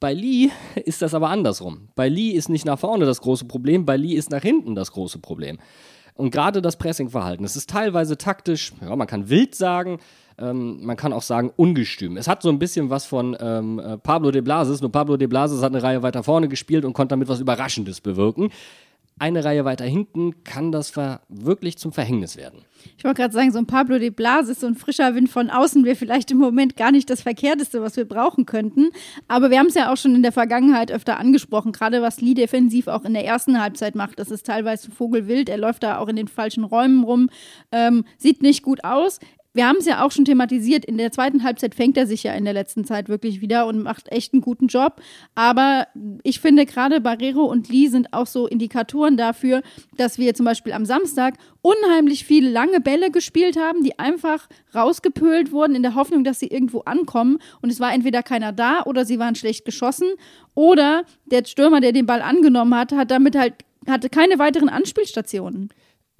Speaker 2: Bei Lee ist das aber andersrum. Bei Lee ist nicht nach vorne das große Problem, bei Lee ist nach hinten das große Problem. Und gerade das Pressingverhalten, es ist teilweise taktisch, ja, man kann wild sagen, ähm, man kann auch sagen ungestüm. Es hat so ein bisschen was von ähm, äh, Pablo de Blasis, nur Pablo de Blasis hat eine Reihe weiter vorne gespielt und konnte damit was Überraschendes bewirken. Eine Reihe weiter hinten kann das wirklich zum Verhängnis werden.
Speaker 1: Ich wollte gerade sagen, so ein Pablo de Blas ist so ein frischer Wind von außen, wäre vielleicht im Moment gar nicht das Verkehrteste, was wir brauchen könnten. Aber wir haben es ja auch schon in der Vergangenheit öfter angesprochen, gerade was Lee defensiv auch in der ersten Halbzeit macht. Das ist teilweise vogelwild. Er läuft da auch in den falschen Räumen rum, ähm, sieht nicht gut aus wir haben es ja auch schon thematisiert, in der zweiten Halbzeit fängt er sich ja in der letzten Zeit wirklich wieder und macht echt einen guten Job. Aber ich finde gerade Barrero und Lee sind auch so Indikatoren dafür, dass wir zum Beispiel am Samstag unheimlich viele lange Bälle gespielt haben, die einfach rausgepölt wurden in der Hoffnung, dass sie irgendwo ankommen. Und es war entweder keiner da oder sie waren schlecht geschossen. Oder der Stürmer, der den Ball angenommen hat, hat damit halt hatte keine weiteren Anspielstationen.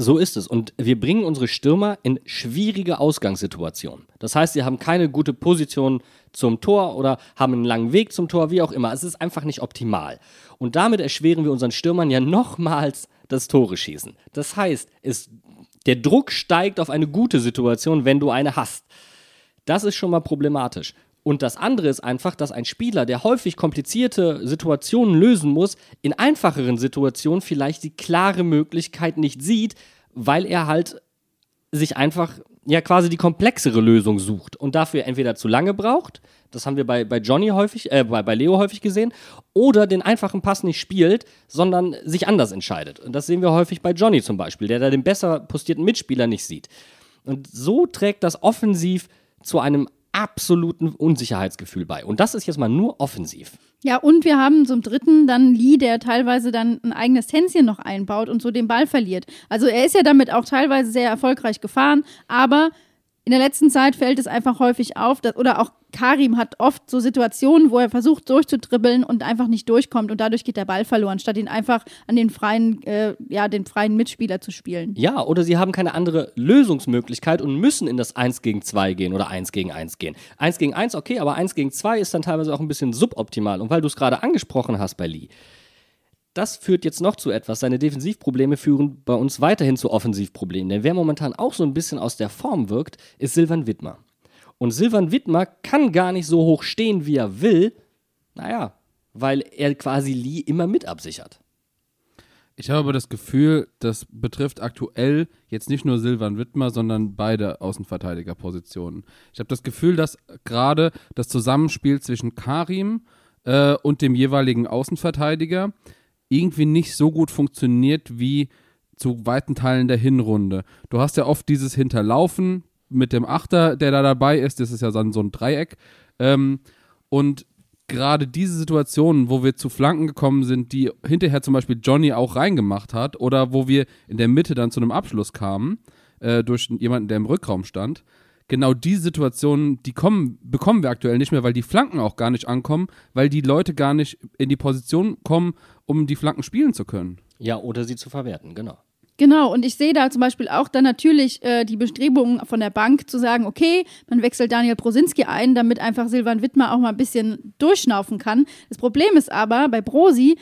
Speaker 2: So ist es. Und wir bringen unsere Stürmer in schwierige Ausgangssituationen. Das heißt, sie haben keine gute Position zum Tor oder haben einen langen Weg zum Tor, wie auch immer. Es ist einfach nicht optimal. Und damit erschweren wir unseren Stürmern ja nochmals das Tore schießen. Das heißt, es, der Druck steigt auf eine gute Situation, wenn du eine hast. Das ist schon mal problematisch. Und das andere ist einfach, dass ein Spieler, der häufig komplizierte Situationen lösen muss, in einfacheren Situationen vielleicht die klare Möglichkeit nicht sieht, weil er halt sich einfach ja quasi die komplexere Lösung sucht und dafür entweder zu lange braucht, das haben wir bei, bei Johnny häufig, äh, bei, bei Leo häufig gesehen, oder den einfachen Pass nicht spielt, sondern sich anders entscheidet. Und das sehen wir häufig bei Johnny zum Beispiel, der da den besser postierten Mitspieler nicht sieht. Und so trägt das offensiv zu einem absoluten Unsicherheitsgefühl bei. Und das ist jetzt mal nur offensiv.
Speaker 1: Ja, und wir haben zum dritten dann Lee, der teilweise dann ein eigenes Tänzchen noch einbaut und so den Ball verliert. Also er ist ja damit auch teilweise sehr erfolgreich gefahren, aber in der letzten Zeit fällt es einfach häufig auf, dass, oder auch Karim hat oft so Situationen, wo er versucht durchzudribbeln und einfach nicht durchkommt und dadurch geht der Ball verloren, statt ihn einfach an den freien, äh, ja, den freien Mitspieler zu spielen.
Speaker 2: Ja, oder sie haben keine andere Lösungsmöglichkeit und müssen in das 1 gegen 2 gehen oder 1 gegen 1 gehen. 1 gegen 1, okay, aber 1 gegen 2 ist dann teilweise auch ein bisschen suboptimal. Und weil du es gerade angesprochen hast bei Lee, das führt jetzt noch zu etwas. Seine Defensivprobleme führen bei uns weiterhin zu Offensivproblemen. Denn wer momentan auch so ein bisschen aus der Form wirkt, ist Silvan Wittmer. Und Silvan Wittmer kann gar nicht so hoch stehen, wie er will. Naja, weil er quasi Lee immer mit absichert.
Speaker 3: Ich habe aber das Gefühl, das betrifft aktuell jetzt nicht nur Silvan Wittmer, sondern beide Außenverteidigerpositionen. Ich habe das Gefühl, dass gerade das Zusammenspiel zwischen Karim äh, und dem jeweiligen Außenverteidiger irgendwie nicht so gut funktioniert wie zu weiten Teilen der Hinrunde. Du hast ja oft dieses Hinterlaufen, mit dem Achter, der da dabei ist. Das ist ja dann so ein Dreieck. Ähm, und gerade diese Situationen, wo wir zu Flanken gekommen sind, die hinterher zum Beispiel Johnny auch reingemacht hat, oder wo wir in der Mitte dann zu einem Abschluss kamen, äh, durch jemanden, der im Rückraum stand, genau diese Situationen, die kommen, bekommen wir aktuell nicht mehr, weil die Flanken auch gar nicht ankommen, weil die Leute gar nicht in die Position kommen, um die Flanken spielen zu können.
Speaker 2: Ja, oder sie zu verwerten, genau.
Speaker 1: Genau, und ich sehe da zum Beispiel auch dann natürlich äh, die Bestrebungen von der Bank zu sagen, okay, man wechselt Daniel Prosinski ein, damit einfach Silvan Wittmer auch mal ein bisschen durchschnaufen kann. Das Problem ist aber bei Brosi,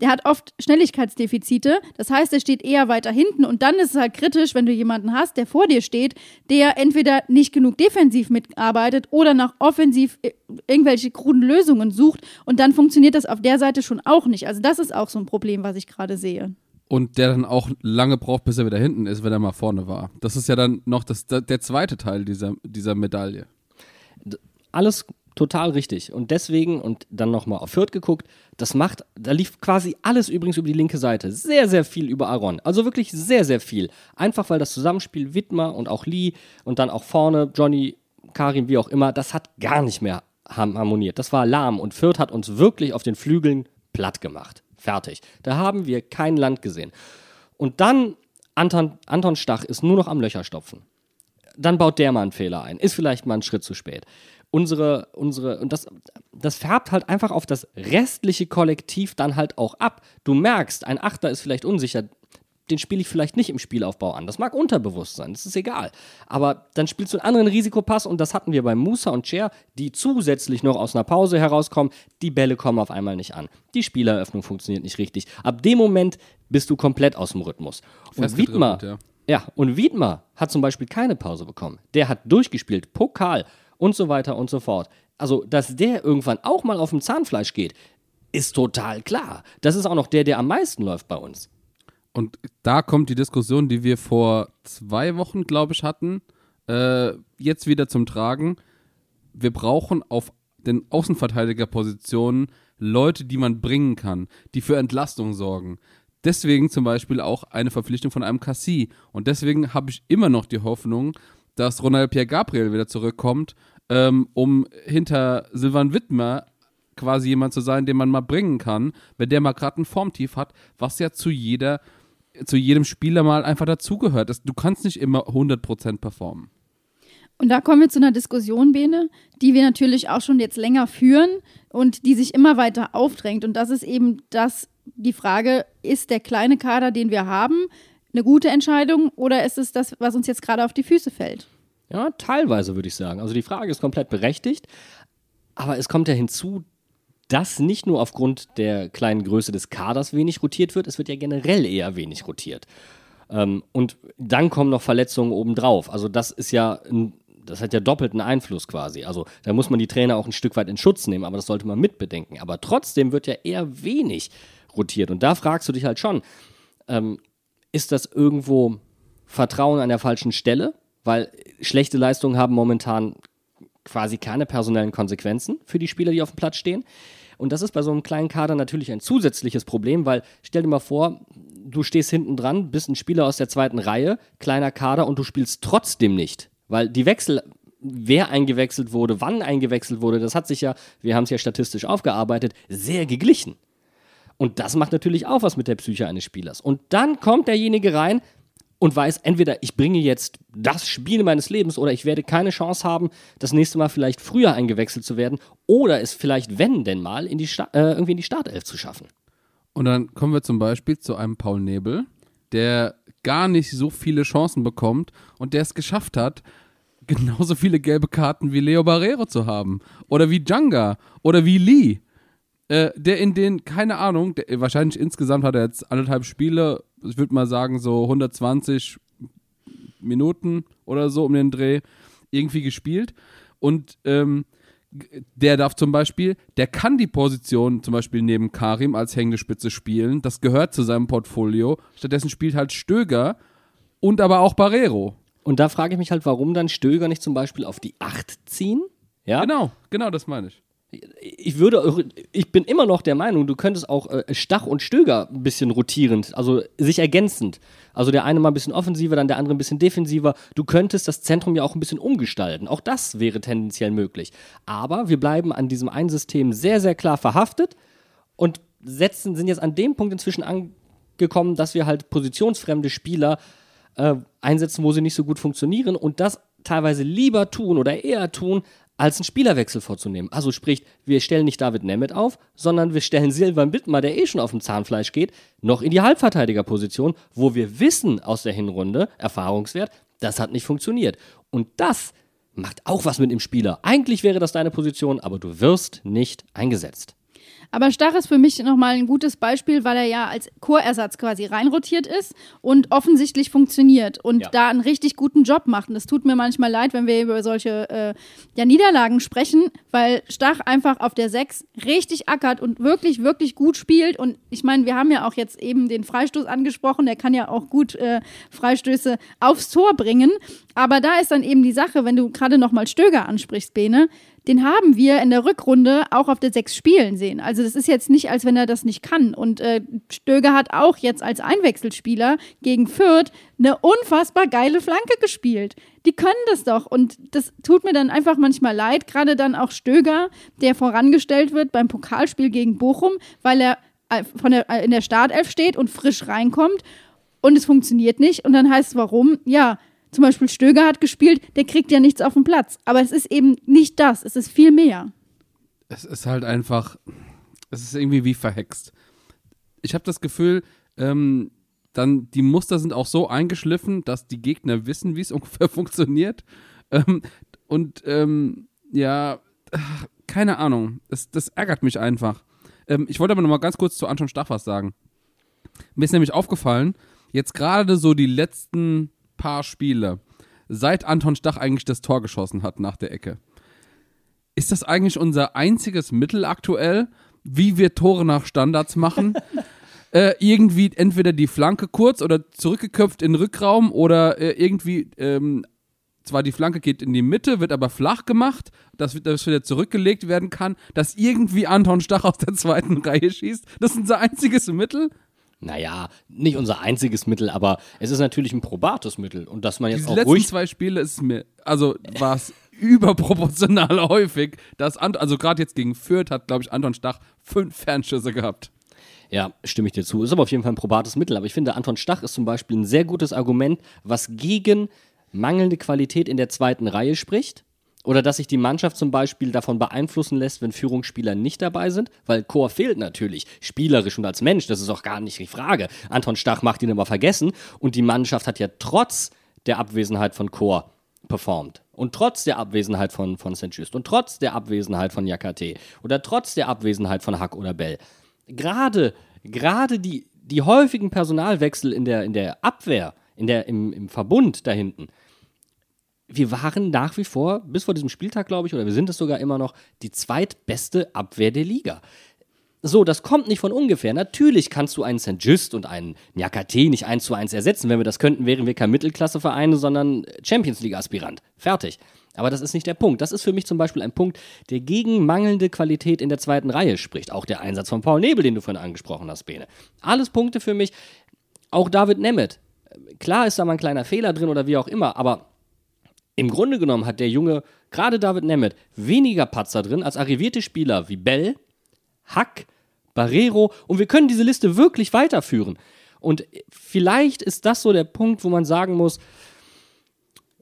Speaker 1: der hat oft Schnelligkeitsdefizite. Das heißt, er steht eher weiter hinten und dann ist es halt kritisch, wenn du jemanden hast, der vor dir steht, der entweder nicht genug defensiv mitarbeitet oder nach offensiv irgendwelche kruden Lösungen sucht und dann funktioniert das auf der Seite schon auch nicht. Also das ist auch so ein Problem, was ich gerade sehe
Speaker 3: und der dann auch lange braucht, bis er wieder hinten ist, wenn er mal vorne war. Das ist ja dann noch das, der zweite Teil dieser, dieser Medaille.
Speaker 2: Alles total richtig. Und deswegen, und dann nochmal auf Fürth geguckt, das macht, da lief quasi alles übrigens über die linke Seite. Sehr, sehr viel über Aaron. Also wirklich sehr, sehr viel. Einfach weil das Zusammenspiel Wittmer und auch Lee und dann auch vorne Johnny, Karim, wie auch immer, das hat gar nicht mehr harmoniert. Das war lahm und Fürth hat uns wirklich auf den Flügeln platt gemacht. Fertig. Da haben wir kein Land gesehen. Und dann, Anton, Anton Stach ist nur noch am Löcherstopfen. Dann baut der mal einen Fehler ein. Ist vielleicht mal ein Schritt zu spät. Unsere, unsere, und das, das färbt halt einfach auf das restliche Kollektiv dann halt auch ab. Du merkst, ein Achter ist vielleicht unsicher, den spiele ich vielleicht nicht im Spielaufbau an. Das mag unterbewusst sein, das ist egal. Aber dann spielst du einen anderen Risikopass und das hatten wir bei Musa und Cher, die zusätzlich noch aus einer Pause herauskommen. Die Bälle kommen auf einmal nicht an. Die Spieleröffnung funktioniert nicht richtig. Ab dem Moment bist du komplett aus dem Rhythmus. Und Wiedmer, ja. ja, und Wiedmer hat zum Beispiel keine Pause bekommen. Der hat durchgespielt, Pokal und so weiter und so fort. Also, dass der irgendwann auch mal auf dem Zahnfleisch geht, ist total klar. Das ist auch noch der, der am meisten läuft bei uns.
Speaker 3: Und da kommt die Diskussion, die wir vor zwei Wochen, glaube ich, hatten, äh, jetzt wieder zum Tragen. Wir brauchen auf den Außenverteidigerpositionen Leute, die man bringen kann, die für Entlastung sorgen. Deswegen zum Beispiel auch eine Verpflichtung von einem Cassie. Und deswegen habe ich immer noch die Hoffnung, dass Ronald Pierre Gabriel wieder zurückkommt, ähm, um hinter Silvan Wittmer quasi jemand zu sein, den man mal bringen kann, wenn der mal gerade ein Formtief hat, was ja zu jeder, zu jedem Spieler mal einfach dazugehört. Du kannst nicht immer 100% performen.
Speaker 1: Und da kommen wir zu einer Diskussion, Bene, die wir natürlich auch schon jetzt länger führen und die sich immer weiter aufdrängt. Und das ist eben das, die Frage, ist der kleine Kader, den wir haben, eine gute Entscheidung oder ist es das, was uns jetzt gerade auf die Füße fällt?
Speaker 2: Ja, teilweise würde ich sagen. Also die Frage ist komplett berechtigt, aber es kommt ja hinzu, dass nicht nur aufgrund der kleinen Größe des Kaders wenig rotiert wird, es wird ja generell eher wenig rotiert. Ähm, und dann kommen noch Verletzungen obendrauf. Also das ist ja ein das hat ja doppelten Einfluss quasi. Also da muss man die Trainer auch ein Stück weit in Schutz nehmen, aber das sollte man mitbedenken. Aber trotzdem wird ja eher wenig rotiert. Und da fragst du dich halt schon, ähm, ist das irgendwo Vertrauen an der falschen Stelle? Weil schlechte Leistungen haben momentan quasi keine personellen Konsequenzen für die Spieler, die auf dem Platz stehen. Und das ist bei so einem kleinen Kader natürlich ein zusätzliches Problem, weil stell dir mal vor, du stehst hinten dran, bist ein Spieler aus der zweiten Reihe, kleiner Kader und du spielst trotzdem nicht. Weil die Wechsel, wer eingewechselt wurde, wann eingewechselt wurde, das hat sich ja, wir haben es ja statistisch aufgearbeitet, sehr geglichen. Und das macht natürlich auch was mit der Psyche eines Spielers. Und dann kommt derjenige rein und weiß, entweder ich bringe jetzt das Spiel meines Lebens oder ich werde keine Chance haben, das nächste Mal vielleicht früher eingewechselt zu werden oder es vielleicht, wenn denn mal, in die äh, irgendwie in die Startelf zu schaffen.
Speaker 3: Und dann kommen wir zum Beispiel zu einem Paul Nebel, der gar nicht so viele Chancen bekommt und der es geschafft hat, genauso viele gelbe Karten wie Leo Barrero zu haben. Oder wie Janga. Oder wie Lee. Äh, der in den, keine Ahnung, der, wahrscheinlich insgesamt hat er jetzt anderthalb Spiele, ich würde mal sagen so 120 Minuten oder so um den Dreh irgendwie gespielt. Und ähm, der darf zum Beispiel, der kann die Position zum Beispiel neben Karim als hängende Spitze spielen. Das gehört zu seinem Portfolio. Stattdessen spielt halt Stöger und aber auch Barrero.
Speaker 2: Und da frage ich mich halt, warum dann Stöger nicht zum Beispiel auf die 8 ziehen? Ja?
Speaker 3: Genau, genau, das meine ich
Speaker 2: ich würde, ich bin immer noch der Meinung, du könntest auch äh, Stach und Stöger ein bisschen rotierend, also sich ergänzend. Also der eine mal ein bisschen offensiver, dann der andere ein bisschen defensiver. Du könntest das Zentrum ja auch ein bisschen umgestalten. Auch das wäre tendenziell möglich. Aber wir bleiben an diesem einen System sehr, sehr klar verhaftet und setzen, sind jetzt an dem Punkt inzwischen angekommen, dass wir halt positionsfremde Spieler äh, einsetzen, wo sie nicht so gut funktionieren und das teilweise lieber tun oder eher tun, als einen Spielerwechsel vorzunehmen. Also sprich, wir stellen nicht David Nemeth auf, sondern wir stellen Silvan Bittmer, der eh schon auf dem Zahnfleisch geht, noch in die Halbverteidigerposition, wo wir wissen aus der Hinrunde, Erfahrungswert, das hat nicht funktioniert. Und das macht auch was mit dem Spieler. Eigentlich wäre das deine Position, aber du wirst nicht eingesetzt.
Speaker 1: Aber Stach ist für mich nochmal ein gutes Beispiel, weil er ja als Chorersatz quasi reinrotiert ist und offensichtlich funktioniert und ja. da einen richtig guten Job macht. Und es tut mir manchmal leid, wenn wir über solche äh, ja, Niederlagen sprechen, weil Stach einfach auf der 6 richtig ackert und wirklich, wirklich gut spielt. Und ich meine, wir haben ja auch jetzt eben den Freistoß angesprochen, der kann ja auch gut äh, Freistöße aufs Tor bringen. Aber da ist dann eben die Sache, wenn du gerade nochmal Stöger ansprichst, Bene, den haben wir in der Rückrunde auch auf der Sechs spielen sehen. Also das ist jetzt nicht, als wenn er das nicht kann. Und äh, Stöger hat auch jetzt als Einwechselspieler gegen Fürth eine unfassbar geile Flanke gespielt. Die können das doch. Und das tut mir dann einfach manchmal leid, gerade dann auch Stöger, der vorangestellt wird beim Pokalspiel gegen Bochum, weil er äh, von der, äh, in der Startelf steht und frisch reinkommt und es funktioniert nicht. Und dann heißt es, warum? Ja, zum Beispiel Stöger hat gespielt, der kriegt ja nichts auf dem Platz. Aber es ist eben nicht das, es ist viel mehr.
Speaker 3: Es ist halt einfach, es ist irgendwie wie verhext. Ich habe das Gefühl, ähm, dann die Muster sind auch so eingeschliffen, dass die Gegner wissen, wie es ungefähr funktioniert. Ähm, und ähm, ja, keine Ahnung, das, das ärgert mich einfach. Ähm, ich wollte aber noch mal ganz kurz zu Anton Stach was sagen. Mir ist nämlich aufgefallen, jetzt gerade so die letzten paar Spiele, seit Anton Stach eigentlich das Tor geschossen hat nach der Ecke. Ist das eigentlich unser einziges Mittel aktuell, wie wir Tore nach Standards machen? äh, irgendwie entweder die Flanke kurz oder zurückgeköpft in den Rückraum oder äh, irgendwie ähm, zwar die Flanke geht in die Mitte, wird aber flach gemacht, dass das wieder zurückgelegt werden kann, dass irgendwie Anton Stach aus der zweiten Reihe schießt. Das ist unser einziges Mittel.
Speaker 2: Naja, nicht unser einziges Mittel, aber es ist natürlich ein probates Mittel. Und dass man jetzt
Speaker 3: Diese
Speaker 2: auch
Speaker 3: letzten
Speaker 2: ruhig.
Speaker 3: zwei Spiele ist mir, also war es überproportional häufig, dass Ant also gerade jetzt gegen Fürth hat, glaube ich, Anton Stach fünf Fernschüsse gehabt.
Speaker 2: Ja, stimme ich dir zu. Ist aber auf jeden Fall ein probates Mittel. Aber ich finde, Anton Stach ist zum Beispiel ein sehr gutes Argument, was gegen mangelnde Qualität in der zweiten Reihe spricht. Oder dass sich die Mannschaft zum Beispiel davon beeinflussen lässt, wenn Führungsspieler nicht dabei sind, weil Chor fehlt natürlich, spielerisch und als Mensch, das ist auch gar nicht die Frage. Anton Stach macht ihn aber vergessen und die Mannschaft hat ja trotz der Abwesenheit von Chor performt. Und trotz der Abwesenheit von, von St. Just und trotz der Abwesenheit von Jakate oder trotz der Abwesenheit von Hack oder Bell. Gerade, gerade die, die häufigen Personalwechsel in der, in der Abwehr, in der, im, im Verbund da hinten, wir waren nach wie vor, bis vor diesem Spieltag, glaube ich, oder wir sind es sogar immer noch, die zweitbeste Abwehr der Liga. So, das kommt nicht von ungefähr. Natürlich kannst du einen St. Just und einen Nyakate nicht eins zu eins ersetzen. Wenn wir das könnten, wären wir kein Mittelklasseverein, sondern Champions League-Aspirant. Fertig. Aber das ist nicht der Punkt. Das ist für mich zum Beispiel ein Punkt, der gegen mangelnde Qualität in der zweiten Reihe spricht. Auch der Einsatz von Paul Nebel, den du vorhin angesprochen hast, Bene. Alles Punkte für mich. Auch David Nemeth. Klar ist da mal ein kleiner Fehler drin oder wie auch immer, aber im Grunde genommen hat der Junge, gerade David Nemeth, weniger Patzer drin als arrivierte Spieler wie Bell, Hack, Barrero und wir können diese Liste wirklich weiterführen. Und vielleicht ist das so der Punkt, wo man sagen muss,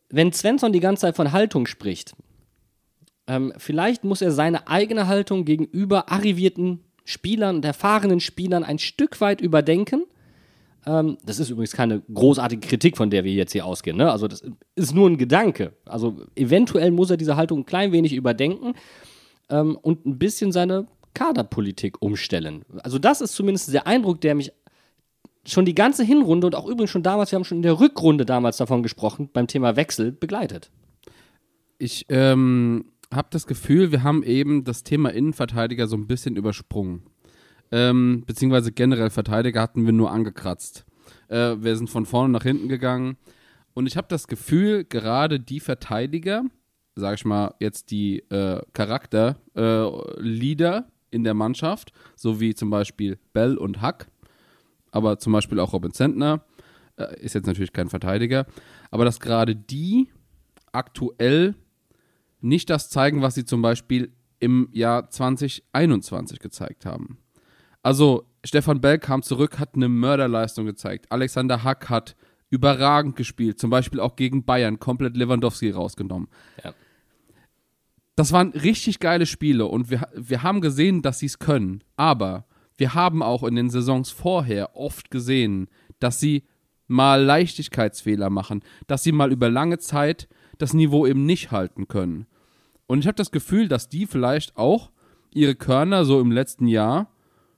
Speaker 2: wenn Svensson die ganze Zeit von Haltung spricht, ähm, vielleicht muss er seine eigene Haltung gegenüber arrivierten Spielern und erfahrenen Spielern ein Stück weit überdenken. Ähm, das ist übrigens keine großartige Kritik, von der wir jetzt hier ausgehen. Ne? Also das ist nur ein Gedanke. Also eventuell muss er diese Haltung ein klein wenig überdenken ähm, und ein bisschen seine Kaderpolitik umstellen. Also das ist zumindest der Eindruck, der mich schon die ganze Hinrunde und auch übrigens schon damals, wir haben schon in der Rückrunde damals davon gesprochen, beim Thema Wechsel begleitet.
Speaker 3: Ich ähm, habe das Gefühl, wir haben eben das Thema Innenverteidiger so ein bisschen übersprungen. Ähm, beziehungsweise generell Verteidiger hatten wir nur angekratzt. Äh, wir sind von vorne nach hinten gegangen. Und ich habe das Gefühl, gerade die Verteidiger, sage ich mal, jetzt die äh, Charakter-Leader in der Mannschaft, so wie zum Beispiel Bell und Hack, aber zum Beispiel auch Robin Zentner, äh, ist jetzt natürlich kein Verteidiger, aber dass gerade die aktuell nicht das zeigen, was sie zum Beispiel im Jahr 2021 gezeigt haben. Also Stefan Bell kam zurück, hat eine Mörderleistung gezeigt. Alexander Hack hat überragend gespielt, zum Beispiel auch gegen Bayern, komplett Lewandowski rausgenommen.
Speaker 2: Ja.
Speaker 3: Das waren richtig geile Spiele und wir, wir haben gesehen, dass sie es können. Aber wir haben auch in den Saisons vorher oft gesehen, dass sie mal Leichtigkeitsfehler machen, dass sie mal über lange Zeit das Niveau eben nicht halten können. Und ich habe das Gefühl, dass die vielleicht auch ihre Körner so im letzten Jahr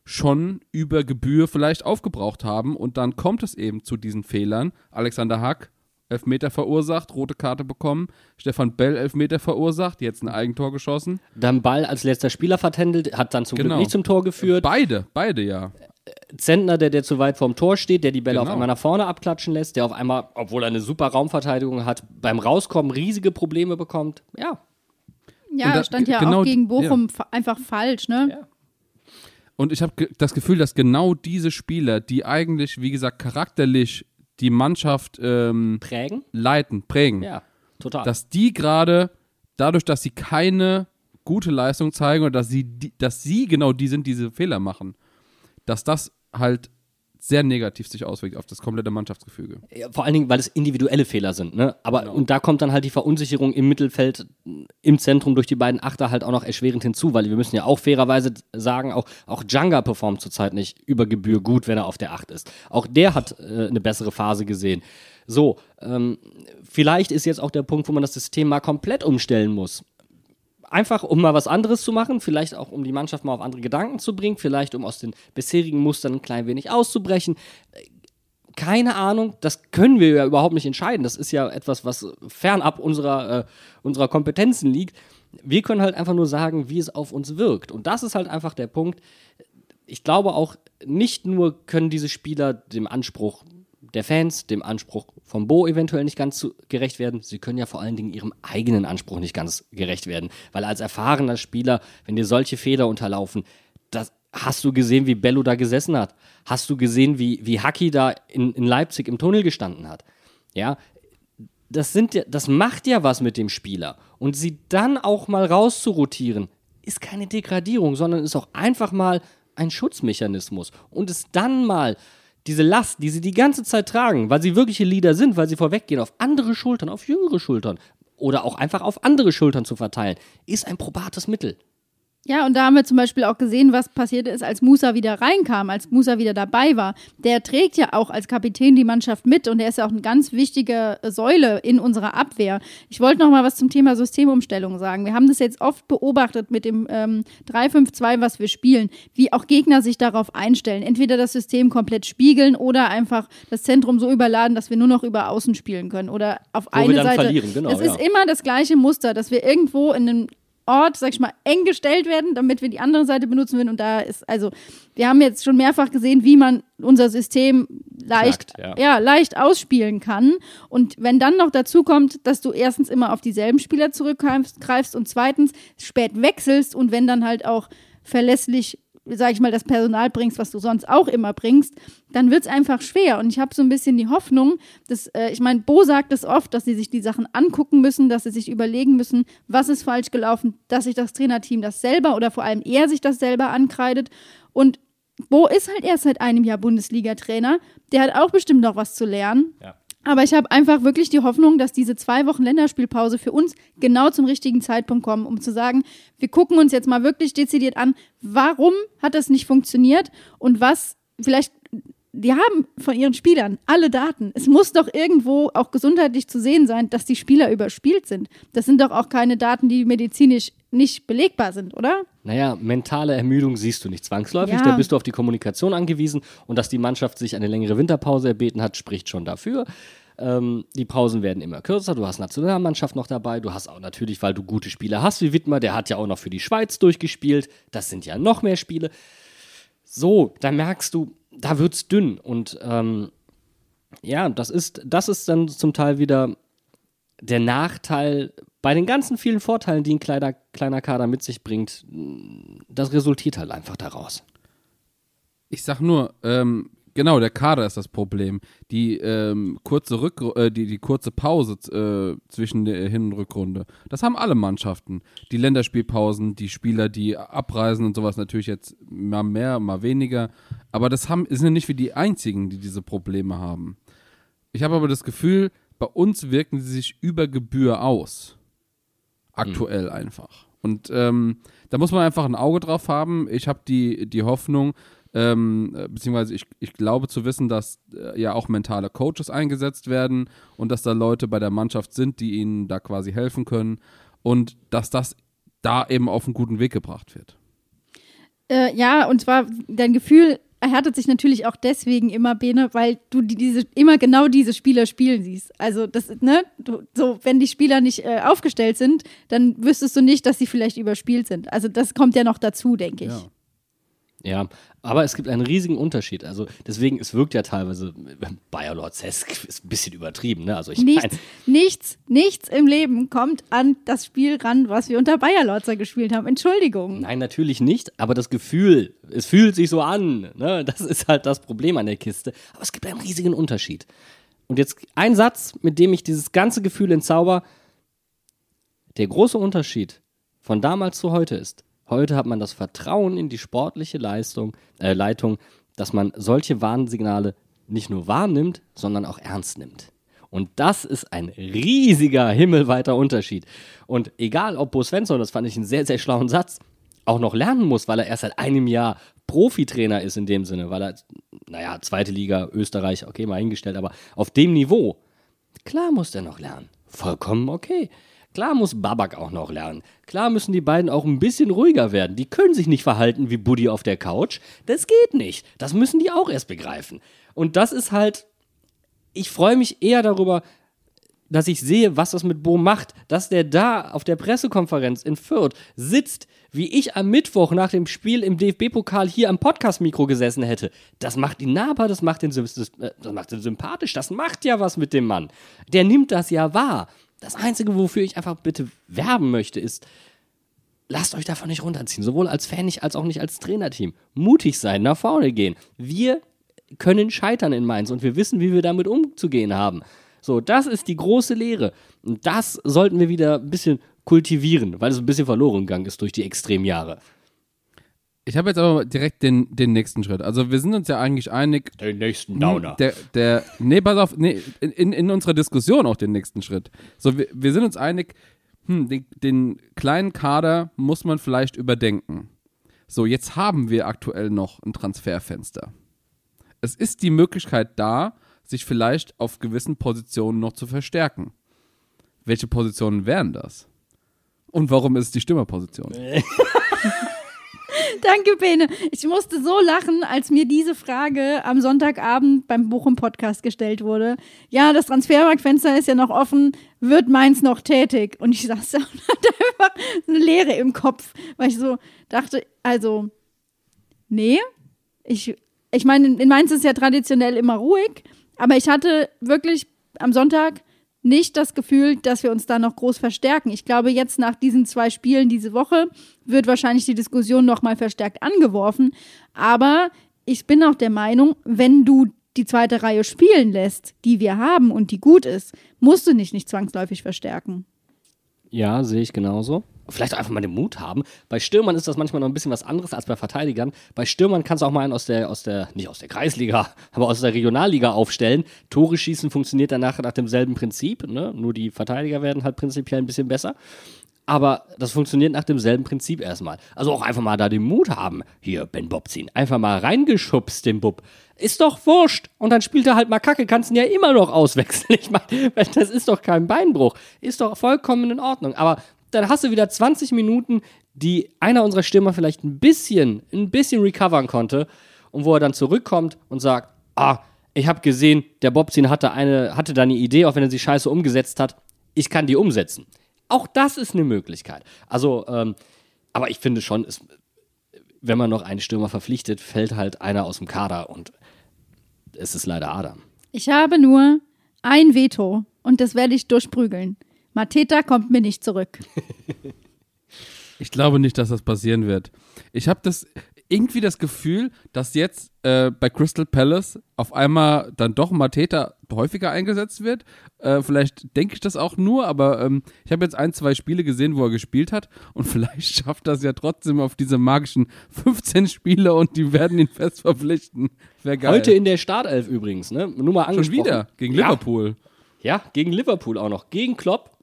Speaker 3: schon über Gebühr vielleicht aufgebraucht haben und dann kommt es eben zu diesen Fehlern. Alexander Hack, Elfmeter verursacht, rote Karte bekommen. Stefan Bell, Elfmeter verursacht, jetzt ein Eigentor geschossen.
Speaker 2: Dann Ball als letzter Spieler vertändelt, hat dann zum
Speaker 3: Genau.
Speaker 2: Glück nicht zum Tor geführt.
Speaker 3: Beide, beide ja.
Speaker 2: Zentner, der, der zu weit vorm Tor steht, der die Bälle
Speaker 3: Genau.
Speaker 2: auf einmal nach vorne abklatschen lässt, der auf einmal, obwohl er eine super Raumverteidigung hat, beim Rauskommen riesige Probleme bekommt. Ja,
Speaker 1: Ja,
Speaker 3: da-
Speaker 1: stand ja
Speaker 3: genau
Speaker 1: auch gegen Bochum fa- einfach falsch, ne?
Speaker 3: Und ich habe ge das Gefühl, dass genau diese Spieler, die eigentlich, wie gesagt, charakterlich die Mannschaft ähm,
Speaker 2: prägen.
Speaker 3: leiten, prägen,
Speaker 2: Ja, total.
Speaker 3: dass die gerade dadurch, dass sie keine gute Leistung zeigen oder dass sie, dass sie genau die sind, die diese Fehler machen, dass das halt sehr negativ sich auswirkt auf das komplette Mannschaftsgefüge.
Speaker 2: Ja, vor allen Dingen, weil es individuelle Fehler sind. Ne? Aber
Speaker 3: Genau.
Speaker 2: und da kommt dann halt die Verunsicherung im Mittelfeld, im Zentrum durch die beiden Achter halt auch noch erschwerend hinzu, weil wir müssen ja auch fairerweise sagen, auch, auch Djanga performt zurzeit nicht über Gebühr gut, wenn er auf der Acht ist. Auch der hat äh, eine bessere Phase gesehen. So, ähm, vielleicht ist jetzt auch der Punkt, wo man das System mal komplett umstellen muss. Einfach, um mal was anderes zu machen, vielleicht auch, um die Mannschaft mal auf andere Gedanken zu bringen, vielleicht, um aus den bisherigen Mustern ein klein wenig auszubrechen keine Ahnung, das können wir ja überhaupt nicht entscheiden. Das ist ja etwas, was fernab unserer, äh, unserer Kompetenzen liegt. Wir können halt einfach nur sagen, wie es auf uns wirkt. Und das ist halt einfach der Punkt. Ich glaube auch, nicht nur können diese Spieler dem Anspruch der Fans, dem Anspruch von Bo eventuell nicht ganz zu, gerecht werden, sie können ja vor allen Dingen ihrem eigenen Anspruch nicht ganz gerecht werden. Weil als erfahrener Spieler, wenn dir solche Fehler unterlaufen, das hast du gesehen, wie Bello da gesessen hat. Hast du gesehen, wie, wie Haki da in, in Leipzig im Tunnel gestanden hat. Ja, das, sind, das macht ja was mit dem Spieler. Und sie dann auch mal rauszurotieren, ist keine Degradierung, sondern ist auch einfach mal ein Schutzmechanismus. Und es dann mal diese Last, die sie die ganze Zeit tragen, weil sie wirkliche Leader sind, weil sie vorweggehen, auf andere Schultern, auf jüngere Schultern oder auch einfach auf andere Schultern zu verteilen, ist ein probates Mittel.
Speaker 1: Ja, und da haben wir zum Beispiel auch gesehen, was passiert ist, als Musa wieder reinkam, als Musa wieder dabei war. Der trägt ja auch als Kapitän die Mannschaft mit und er ist ja auch eine ganz wichtige Säule in unserer Abwehr. Ich wollte noch mal was zum Thema Systemumstellung sagen. Wir haben das jetzt oft beobachtet mit dem ähm, 3-5-2, was wir spielen, wie auch Gegner sich darauf einstellen. Entweder das System komplett spiegeln oder einfach das Zentrum so überladen, dass wir nur noch über Außen spielen können oder auf
Speaker 2: wir
Speaker 1: eine
Speaker 2: dann
Speaker 1: Seite.
Speaker 2: verlieren, genau,
Speaker 1: es
Speaker 2: ja.
Speaker 1: ist immer das gleiche Muster, dass wir irgendwo in einem Ort, sag ich mal, eng gestellt werden, damit wir die andere Seite benutzen können. Und da ist, also, wir haben jetzt schon mehrfach gesehen, wie man unser System leicht,
Speaker 2: Knackt,
Speaker 1: ja.
Speaker 2: ja.
Speaker 1: leicht ausspielen kann. Und wenn dann noch dazu kommt, dass du erstens immer auf dieselben Spieler zurückgreifst greifst und zweitens spät wechselst und wenn dann halt auch verlässlich sag ich mal, das Personal bringst, was du sonst auch immer bringst, dann wird es einfach schwer. Und ich habe so ein bisschen die Hoffnung, dass, äh, ich meine, Bo sagt es oft, dass sie sich die Sachen angucken müssen, dass sie sich überlegen müssen, was ist falsch gelaufen, dass sich das Trainerteam das selber oder vor allem er sich das selber ankreidet. Und Bo ist halt erst seit einem Jahr Bundesliga-Trainer. Der hat auch bestimmt noch was zu lernen.
Speaker 2: Ja.
Speaker 1: Aber ich habe einfach wirklich die Hoffnung, dass diese zwei Wochen Länderspielpause für uns genau zum richtigen Zeitpunkt kommen, um zu sagen, wir gucken uns jetzt mal wirklich dezidiert an, warum hat das nicht funktioniert und was vielleicht, die haben von ihren Spielern alle Daten. Es muss doch irgendwo auch gesundheitlich zu sehen sein, dass die Spieler überspielt sind. Das sind doch auch keine Daten, die medizinisch nicht belegbar sind, oder?
Speaker 2: Naja, mentale Ermüdung siehst du nicht zwangsläufig,
Speaker 1: Ja.
Speaker 2: da bist du auf die Kommunikation angewiesen und dass die Mannschaft sich eine längere Winterpause erbeten hat, spricht schon dafür. Ähm, die Pausen werden immer kürzer, du hast Nationalmannschaft noch dabei, du hast auch natürlich, weil du gute Spieler hast wie Wittmer, der hat ja auch noch für die Schweiz durchgespielt, das sind ja noch mehr Spiele. So, da merkst du, da wird's dünn und ähm, ja, das ist, das ist dann zum Teil wieder der Nachteil bei den ganzen vielen Vorteilen, die ein kleiner, kleiner Kader mit sich bringt, das resultiert halt einfach daraus.
Speaker 3: Ich sag nur, ähm, genau, der Kader ist das Problem. Die ähm, kurze Rück äh, die, die kurze Pause äh, zwischen der Hin- und Rückrunde. Das haben alle Mannschaften. Die Länderspielpausen, die Spieler, die abreisen und sowas natürlich jetzt mal mehr, mal weniger. Aber das haben, sind ja nicht wie die einzigen, die diese Probleme haben. Ich habe aber das Gefühl, bei uns wirken sie sich über Gebühr aus. Aktuell einfach. Und ähm, da muss man einfach ein Auge drauf haben. Ich habe die, die Hoffnung, ähm, äh, beziehungsweise ich, ich glaube zu wissen, dass äh, ja auch mentale Coaches eingesetzt werden und dass da Leute bei der Mannschaft sind, die ihnen da quasi helfen können und dass das da eben auf einen guten Weg gebracht wird.
Speaker 1: Äh, ja, und zwar dein Gefühl erhärtet sich natürlich auch deswegen immer, Bene, weil du die, diese, immer genau diese Spieler spielen siehst. Also das, ne, du, so, wenn die Spieler nicht äh, aufgestellt sind, dann wüsstest du nicht, dass sie vielleicht überspielt sind. Also das kommt ja noch dazu, denke ich.
Speaker 3: Ja.
Speaker 2: Ja, aber es gibt einen riesigen Unterschied. Also deswegen, es wirkt ja teilweise Bayerlorzesk, ist ein bisschen übertrieben, ne? Also ich
Speaker 1: Nichts,
Speaker 2: meine,
Speaker 1: nichts, nichts im Leben kommt an das Spiel ran, was wir unter Bayer Lorzer gespielt haben. Entschuldigung.
Speaker 2: Nein, natürlich nicht, aber das Gefühl, es fühlt sich so an. Ne? Das ist halt das Problem an der Kiste. Aber es gibt einen riesigen Unterschied. Und jetzt ein Satz, mit dem ich dieses ganze Gefühl entzauber. Der große Unterschied von damals zu heute ist, heute hat man das Vertrauen in die sportliche Leistung, äh, Leitung, dass man solche Warnsignale nicht nur wahrnimmt, sondern auch ernst nimmt. Und das ist ein riesiger himmelweiter Unterschied. Und egal, ob Bo Svensson, das fand ich einen sehr, sehr schlauen Satz, auch noch lernen muss, weil er erst seit einem Jahr Profitrainer ist in dem Sinne, weil er, naja, zweite Liga, Österreich, okay, mal hingestellt, aber auf dem Niveau, klar muss der noch lernen. Vollkommen okay. Klar muss Babak auch noch lernen. Klar müssen die beiden auch ein bisschen ruhiger werden. Die können sich nicht verhalten wie Buddy auf der Couch. Das geht nicht. Das müssen die auch erst begreifen. Und das ist halt, ich freue mich eher darüber, dass ich sehe, was das mit Bo macht, dass der da auf der Pressekonferenz in Fürth sitzt, wie ich am Mittwoch nach dem Spiel im DFB-Pokal hier am Podcast-Mikro gesessen hätte. Das macht ihn nahbar, das macht ihn, das, das macht ihn sympathisch, das macht ja was mit dem Mann. Der nimmt das ja wahr. Das Einzige, wofür ich einfach bitte werben möchte, ist, lasst euch davon nicht runterziehen, sowohl als Fan nicht als auch nicht als Trainerteam. Mutig sein, nach vorne gehen. Wir können scheitern in Mainz und wir wissen, wie wir damit umzugehen haben. So, das ist die große Lehre. Und das sollten wir wieder ein bisschen kultivieren, weil es ein bisschen verloren gegangen ist durch die Extremjahre.
Speaker 3: Ich habe jetzt aber direkt den, den nächsten Schritt. Also wir sind uns ja eigentlich einig.
Speaker 2: Den nächsten Downer.
Speaker 3: Der, der, nee, pass auf, nee, in, in unserer Diskussion auch den nächsten Schritt. So, wir, wir sind uns einig, hm, den, den kleinen Kader muss man vielleicht überdenken. So, jetzt haben wir aktuell noch ein Transferfenster. Es ist die Möglichkeit da, sich vielleicht auf gewissen Positionen noch zu verstärken. Welche Positionen wären das? Und warum ist es die Stürmerposition?
Speaker 1: Danke, Bene. Ich musste so lachen, als mir diese Frage am Sonntagabend beim Bochum-Podcast gestellt wurde. Ja, das Transfermarktfenster ist ja noch offen. Wird Mainz noch tätig? Und ich saß da und hatte einfach eine Leere im Kopf, weil ich so dachte, also, nee. Ich, ich meine, in Mainz ist ja traditionell immer ruhig. Aber ich hatte wirklich am Sonntag nicht das Gefühl, dass wir uns da noch groß verstärken. Ich glaube, jetzt nach diesen zwei Spielen diese Woche wird wahrscheinlich die Diskussion noch mal verstärkt angeworfen. Aber ich bin auch der Meinung, wenn du die zweite Reihe spielen lässt, die wir haben und die gut ist, musst du nicht, nicht zwangsläufig verstärken.
Speaker 2: Ja, sehe ich genauso. Vielleicht einfach mal den Mut haben. Bei Stürmern ist das manchmal noch ein bisschen was anderes als bei Verteidigern. Bei Stürmern kannst du auch mal einen aus der, aus der, nicht aus der Kreisliga, aber aus der Regionalliga aufstellen. Tore schießen funktioniert danach nach demselben Prinzip. Ne? Nur die Verteidiger werden halt prinzipiell ein bisschen besser. Aber das funktioniert nach demselben Prinzip erstmal. Also auch einfach mal da den Mut haben. Hier, Ben Bob ziehen. Einfach mal reingeschubst, den Bub. Ist doch wurscht. Und dann spielt er halt mal Kacke, kannst ihn ja immer noch auswechseln. Ich meine, das ist doch kein Beinbruch. Ist doch vollkommen in Ordnung. Aber dann hast du wieder 20 Minuten, die einer unserer Stürmer vielleicht ein bisschen, ein bisschen recovern konnte. Und wo er dann zurückkommt und sagt, ah, ich habe gesehen, der Bobzin hatte, eine, hatte da eine Idee, auch wenn er sie scheiße umgesetzt hat. Ich kann die umsetzen. Auch das ist eine Möglichkeit. Also, ähm, aber ich finde schon, es, wenn man noch einen Stürmer verpflichtet, fällt halt einer aus dem Kader und es ist leider Adam.
Speaker 1: Ich habe nur ein Veto und das werde ich durchprügeln. Mateta kommt mir nicht zurück.
Speaker 3: Ich glaube nicht, dass das passieren wird. Ich habe das irgendwie das Gefühl, dass jetzt äh, bei Crystal Palace auf einmal dann doch Mateta häufiger eingesetzt wird. Äh, vielleicht denke ich das auch nur, aber ähm, ich habe jetzt ein, zwei Spiele gesehen, wo er gespielt hat und vielleicht schafft das ja trotzdem auf diese magischen 15 Spiele und die werden ihn fest verpflichten. Wäre geil.
Speaker 2: Heute in der Startelf übrigens, ne? Nur mal angesprochen.
Speaker 3: Schon wieder gegen
Speaker 2: Ja.
Speaker 3: Liverpool.
Speaker 2: Ja, gegen Liverpool auch noch. Gegen Klopp.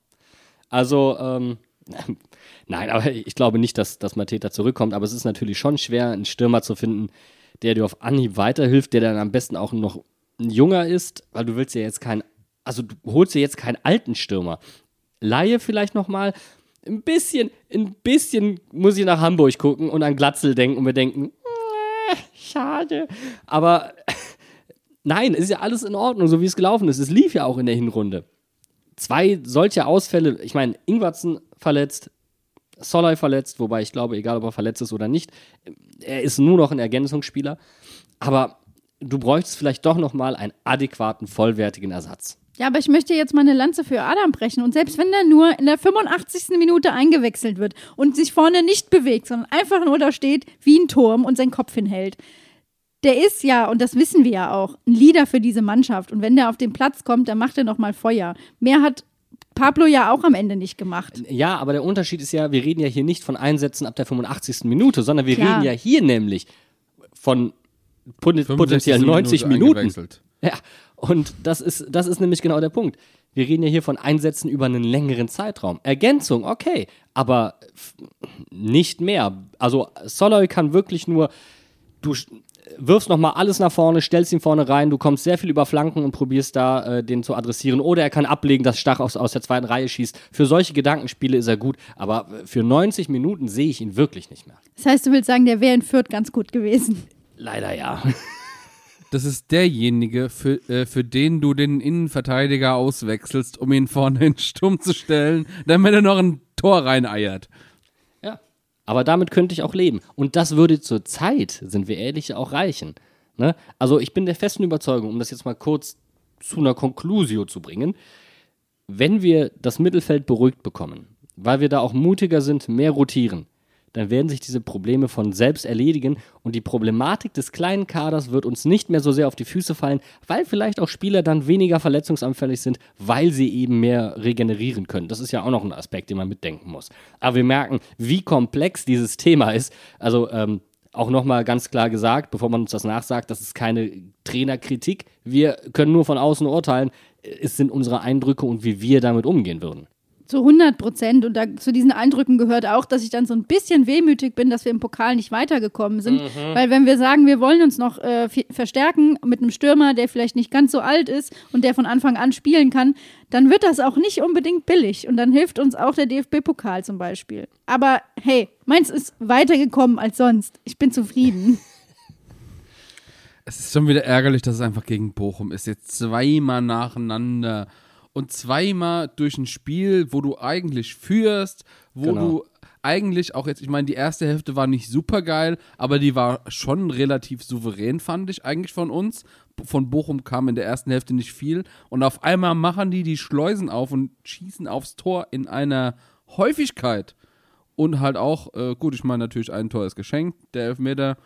Speaker 2: Also, ähm, nein, aber ich glaube nicht, dass, dass Mateta zurückkommt. Aber es ist natürlich schon schwer, einen Stürmer zu finden, der dir auf Anhieb weiterhilft, der dann am besten auch noch ein junger ist, weil du willst ja jetzt keinen, also du holst dir jetzt keinen alten Stürmer. Laie vielleicht nochmal. Ein bisschen, ein bisschen muss ich nach Hamburg gucken und an Glatzel denken und mir denken, äh, schade. Aber nein, ist ja alles in Ordnung, so wie es gelaufen ist. Es lief ja auch in der Hinrunde. Zwei solche Ausfälle, ich meine, Ingwarzen verletzt, Solai verletzt, wobei ich glaube, egal ob er verletzt ist oder nicht, er ist nur noch ein Ergänzungsspieler. Aber du bräuchtest vielleicht doch nochmal einen adäquaten, vollwertigen Ersatz.
Speaker 1: Ja, aber ich möchte jetzt mal eine Lanze für Adam brechen. Und selbst wenn er nur in der 85. Minute eingewechselt wird und sich vorne nicht bewegt, sondern einfach nur da steht wie ein Turm und seinen Kopf hinhält, der ist ja, und das wissen wir ja auch, ein Leader für diese Mannschaft. Und wenn der auf den Platz kommt, dann macht er nochmal Feuer. Mehr hat Pablo ja auch am Ende nicht gemacht.
Speaker 2: Ja, aber der Unterschied ist ja, wir reden ja hier nicht von Einsätzen ab der 85. Minute, sondern wir
Speaker 1: Klar.
Speaker 2: reden ja hier nämlich von pot-
Speaker 3: 65.
Speaker 2: potenziell 90
Speaker 3: Minute
Speaker 2: Minuten. Ja, und das ist, das ist nämlich genau der Punkt. Wir reden ja hier von Einsätzen über einen längeren Zeitraum. Ergänzung, okay, aber nicht mehr. Also Soloy kann wirklich nur, du wirfst nochmal alles nach vorne, stellst ihn vorne rein, du kommst sehr viel über Flanken und probierst da äh, den zu adressieren. Oder er kann ablegen, dass Stach aus, aus der zweiten Reihe schießt. Für solche Gedankenspiele ist er gut, aber für 90 Minuten sehe ich ihn wirklich nicht mehr.
Speaker 1: Das heißt, du willst sagen, der wäre in Fürth ganz gut gewesen.
Speaker 2: Leider ja.
Speaker 3: das ist derjenige, für, äh, für den du den Innenverteidiger auswechselst, um ihn vorne in Sturm zu stellen, damit er noch ein Tor reineiert.
Speaker 2: Aber damit könnte ich auch leben. Und das würde zur Zeit, sind wir ehrlich, auch reichen. Ne? Also ich bin der festen Überzeugung, um das jetzt mal kurz zu einer Conclusio zu bringen, wenn wir das Mittelfeld beruhigt bekommen, weil wir da auch mutiger sind, mehr rotieren, dann werden sich diese Probleme von selbst erledigen und die Problematik des kleinen Kaders wird uns nicht mehr so sehr auf die Füße fallen, weil vielleicht auch Spieler dann weniger verletzungsanfällig sind, weil sie eben mehr regenerieren können. Das ist ja auch noch ein Aspekt, den man mitdenken muss. Aber wir merken, wie komplex dieses Thema ist. Also ähm, auch nochmal ganz klar gesagt, bevor man uns das nachsagt, das ist keine Trainerkritik. Wir können nur von außen urteilen. Es sind unsere Eindrücke und wie wir damit umgehen würden.
Speaker 1: Zu 100 Prozent. Und da, zu diesen Eindrücken gehört auch, dass ich dann so ein bisschen wehmütig bin, dass wir im Pokal nicht weitergekommen sind.
Speaker 2: Mhm.
Speaker 1: Weil wenn wir sagen, wir wollen uns noch äh, verstärken mit einem Stürmer, der vielleicht nicht ganz so alt ist und der von Anfang an spielen kann, dann wird das auch nicht unbedingt billig. Und dann hilft uns auch der DFB-Pokal zum Beispiel. Aber hey, meins ist weitergekommen als sonst. Ich bin zufrieden.
Speaker 3: Es ist schon wieder ärgerlich, dass es einfach gegen Bochum ist. Jetzt zweimal nacheinander und zweimal durch ein Spiel, wo du eigentlich führst, wo
Speaker 2: Genau.
Speaker 3: du eigentlich auch jetzt, ich meine, die erste Hälfte war nicht super geil, aber die war schon relativ souverän, fand ich eigentlich von uns. Von Bochum kam in der ersten Hälfte nicht viel und auf einmal machen die die Schleusen auf und schießen aufs Tor in einer Häufigkeit. Und halt auch, äh, gut, ich meine natürlich, ein Tor ist geschenkt, der Elfmeter.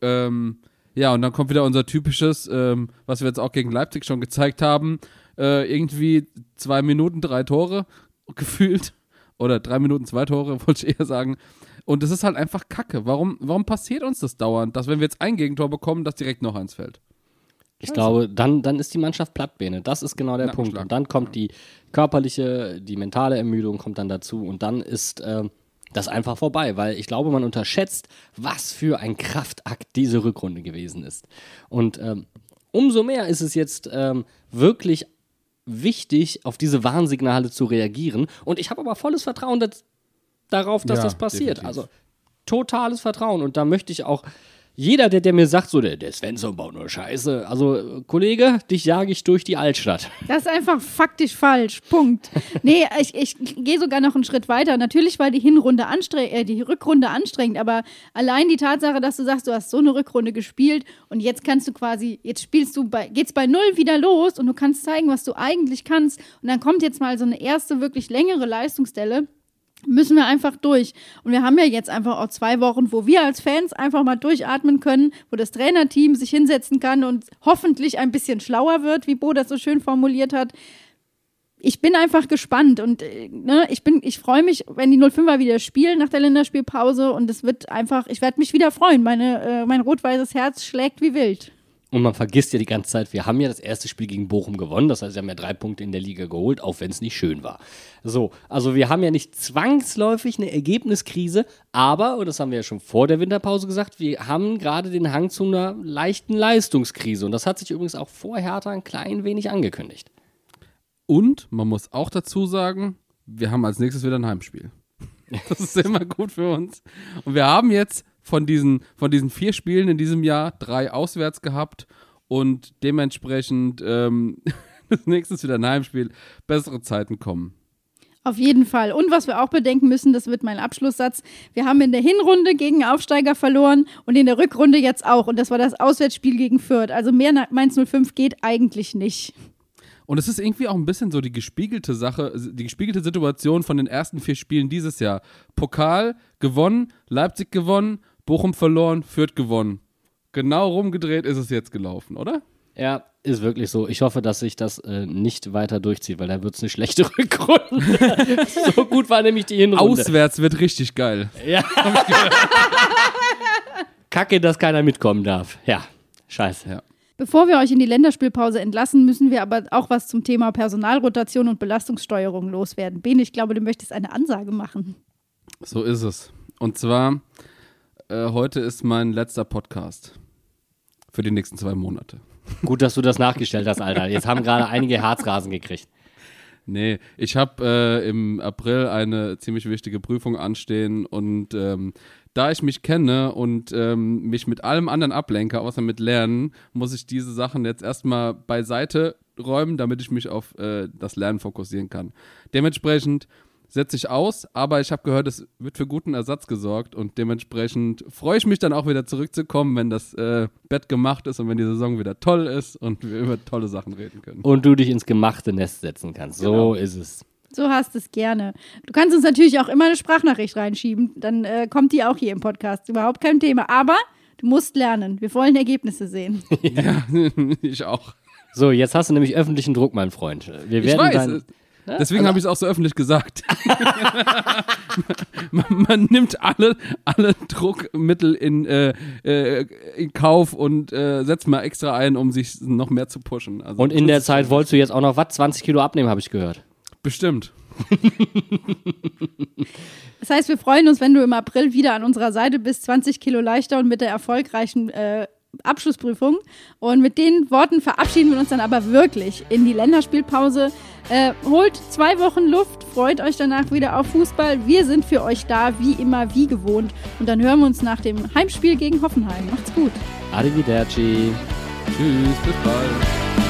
Speaker 3: Ähm, ja, und dann kommt wieder unser typisches, ähm, was wir jetzt auch gegen Leipzig schon gezeigt haben, äh, irgendwie zwei Minuten, drei Tore gefühlt. Oder drei Minuten, zwei Tore, wollte ich eher sagen. Und das ist halt einfach Kacke. Warum, warum passiert uns das dauernd, dass wenn wir jetzt ein Gegentor bekommen, dass direkt noch eins fällt?
Speaker 2: Ich glaube, dann, dann ist die Mannschaft Plattbeine. Das ist genau der Punkt.
Speaker 3: Nackenschlag.
Speaker 2: Und dann kommt die körperliche, die mentale Ermüdung kommt dann dazu. Und dann ist ähm, das einfach vorbei, weil ich glaube, man unterschätzt, was für ein Kraftakt diese Rückrunde gewesen ist. Und ähm, umso mehr ist es jetzt ähm, wirklich wichtig, auf diese Warnsignale zu reagieren. Und ich habe aber volles Vertrauen dass, darauf, dass
Speaker 3: Ja,
Speaker 2: das passiert.
Speaker 3: definitiv.
Speaker 2: Also totales Vertrauen. Und da möchte ich auch jeder, der, der mir sagt, so, der, der Svensson baut nur Scheiße. Also, Kollege, dich jage ich durch die Altstadt.
Speaker 1: Das ist einfach faktisch falsch. Punkt. Nee, ich, ich gehe sogar noch einen Schritt weiter. Natürlich war die Hinrunde anstrengend, äh, die Rückrunde anstrengend, aber allein die Tatsache, dass du sagst, du hast so eine Rückrunde gespielt und jetzt kannst du quasi, jetzt spielst du bei, geht's bei null wieder los und du kannst zeigen, was du eigentlich kannst. Und dann kommt jetzt mal so eine erste wirklich längere Leistungsstelle müssen wir einfach durch. Und wir haben ja jetzt einfach auch zwei Wochen, wo wir als Fans einfach mal durchatmen können, wo das Trainerteam sich hinsetzen kann und hoffentlich ein bisschen schlauer wird, wie Bo das so schön formuliert hat. Ich bin einfach gespannt und äh, ne, ich bin, ich freue mich, wenn die 05er wieder spielen nach der Länderspielpause und es wird einfach, ich werde mich wieder freuen. Meine, äh, mein rot-weißes Herz schlägt wie wild.
Speaker 2: Und man vergisst ja die ganze Zeit, wir haben ja das erste Spiel gegen Bochum gewonnen. Das heißt, wir haben ja drei Punkte in der Liga geholt, auch wenn es nicht schön war. So, also wir haben ja nicht zwangsläufig eine Ergebniskrise, aber, und das haben wir ja schon vor der Winterpause gesagt, wir haben gerade den Hang zu einer leichten Leistungskrise. Und das hat sich übrigens auch vor Hertha ein klein wenig angekündigt.
Speaker 3: Und man muss auch dazu sagen, wir haben als nächstes wieder ein Heimspiel. Das ist immer gut für uns. Und wir haben jetzt von diesen, von diesen vier Spielen in diesem Jahr drei auswärts gehabt und dementsprechend ähm, das nächste ist wieder ein Heimspiel. Bessere Zeiten kommen.
Speaker 1: Auf jeden Fall. Und was wir auch bedenken müssen, das wird mein Abschlusssatz. Wir haben in der Hinrunde gegen Aufsteiger verloren und in der Rückrunde jetzt auch. Und das war das Auswärtsspiel gegen Fürth. Also mehr nach Mainz 05 geht eigentlich nicht.
Speaker 3: Und es ist irgendwie auch ein bisschen so die gespiegelte Sache, die gespiegelte Situation von den ersten vier Spielen dieses Jahr. Pokal gewonnen, Leipzig gewonnen, Bochum verloren, Fürth gewonnen. Genau rumgedreht ist es jetzt gelaufen, oder?
Speaker 2: Ja, ist wirklich so. Ich hoffe, dass sich das äh, nicht weiter durchzieht, weil da wird es eine schlechte Rückrunde. so gut war nämlich die Hinrunde.
Speaker 3: Auswärts wird richtig geil.
Speaker 2: Kacke, dass keiner mitkommen darf. Ja, scheiße.
Speaker 3: Ja.
Speaker 1: Bevor wir euch in die Länderspielpause entlassen, müssen wir aber auch was zum Thema Personalrotation und Belastungssteuerung loswerden. Bene, ich glaube, du möchtest eine Ansage machen.
Speaker 3: So ist es. Und zwar, äh, heute ist mein letzter Podcast. Für die nächsten zwei Monate.
Speaker 2: Gut, dass du das nachgestellt hast, Alter. Jetzt haben gerade einige Herzrasen gekriegt.
Speaker 3: Nee, ich habe äh, im April eine ziemlich wichtige Prüfung anstehen und ähm, da ich mich kenne und ähm, mich mit allem anderen ablenke, außer mit Lernen, muss ich diese Sachen jetzt erstmal beiseite räumen, damit ich mich auf äh, das Lernen fokussieren kann. Dementsprechend setze ich aus, aber ich habe gehört, es wird für guten Ersatz gesorgt und dementsprechend freue ich mich dann auch wieder zurückzukommen, wenn das äh, Bett gemacht ist und wenn die Saison wieder toll ist und wir über tolle Sachen reden können.
Speaker 2: Und du dich ins gemachte Nest setzen kannst. So
Speaker 3: Genau.
Speaker 2: ist es.
Speaker 1: So hast es gerne. Du kannst uns natürlich auch immer eine Sprachnachricht reinschieben. Dann äh, kommt die auch hier im Podcast. Überhaupt kein Thema. Aber du musst lernen. Wir wollen Ergebnisse sehen.
Speaker 3: Ja, ich auch.
Speaker 2: So, jetzt hast du nämlich öffentlichen Druck, mein Freund. Wir
Speaker 3: Ich
Speaker 2: werden
Speaker 3: weiß. Äh, Deswegen habe ich es auch so öffentlich gesagt. man, man nimmt alle, alle Druckmittel in, äh, äh, in Kauf und äh, setzt mal extra ein, um sich noch mehr zu pushen. Also,
Speaker 2: und in der Zeit wolltest du jetzt auch noch was? 20 Kilo abnehmen, habe ich gehört.
Speaker 3: Bestimmt.
Speaker 1: Das heißt, wir freuen uns, wenn du im April wieder an unserer Seite bist, 20 Kilo leichter und mit der erfolgreichen äh, Abschlussprüfung. Und mit den Worten verabschieden wir uns dann aber wirklich in die Länderspielpause. Äh, holt zwei Wochen Luft, freut euch danach wieder auf Fußball. Wir sind für euch da, wie immer, wie gewohnt. Und dann hören wir uns nach dem Heimspiel gegen Hoffenheim. Macht's gut.
Speaker 2: Arrivederci.
Speaker 3: Tschüss, bis bald.